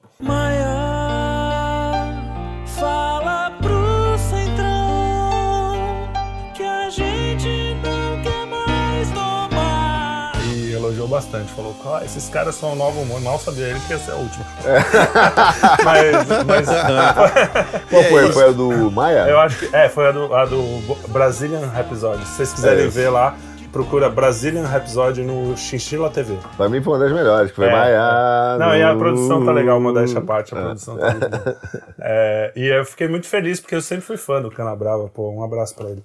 Bastante. Falou, ah, esses caras são o novo humor. Mal sabia ele que ia ser a última. mas, mas qual foi? Foi a do Maia? eu acho que. É, foi a do, a do Brazilian Rhapsody. Se vocês quiserem É. ver lá, procura Brazilian Rhapsody no Chinchilla TV. Pra mim foi uma das melhores, que foi É, Maia. Não, e a produção tá legal, modéstia à parte, a produção tá boa. É, e eu fiquei muito feliz, porque eu sempre fui fã do Canabrava, pô, um abraço pra ele.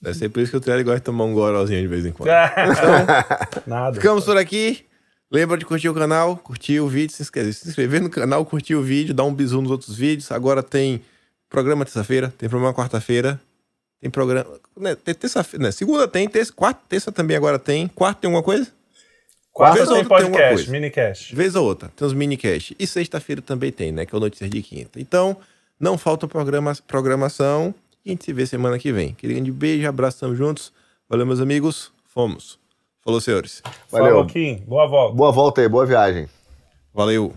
Deve ser por isso que o Trelli gosta de tomar um gorolzinho de vez em quando. Nada. Ficamos por aqui. Lembra de curtir o canal, curtir o vídeo, se inscrever, se inscrever no canal, curtir o vídeo, dar um bisu nos outros vídeos. Agora tem programa terça-feira, tem programa quarta-feira, tem programa. Né, tem terça-feira, né? Segunda tem, terça, quarta, terça também agora tem. Quarta tem alguma coisa? Quarta Vez ou tem outra tem podcast, coisa. minicast. Vez ou outra, tem os minicast. E sexta-feira também tem, né? Que é o Notícias de Quinta. Então, não falta programa, programação. E a gente se vê semana que vem. Aquele grande beijo, abraço, tamo juntos. Valeu, meus amigos. Fomos. Falou, senhores. Valeu. Falou, Kim. Boa volta. Boa volta aí, boa viagem. Valeu.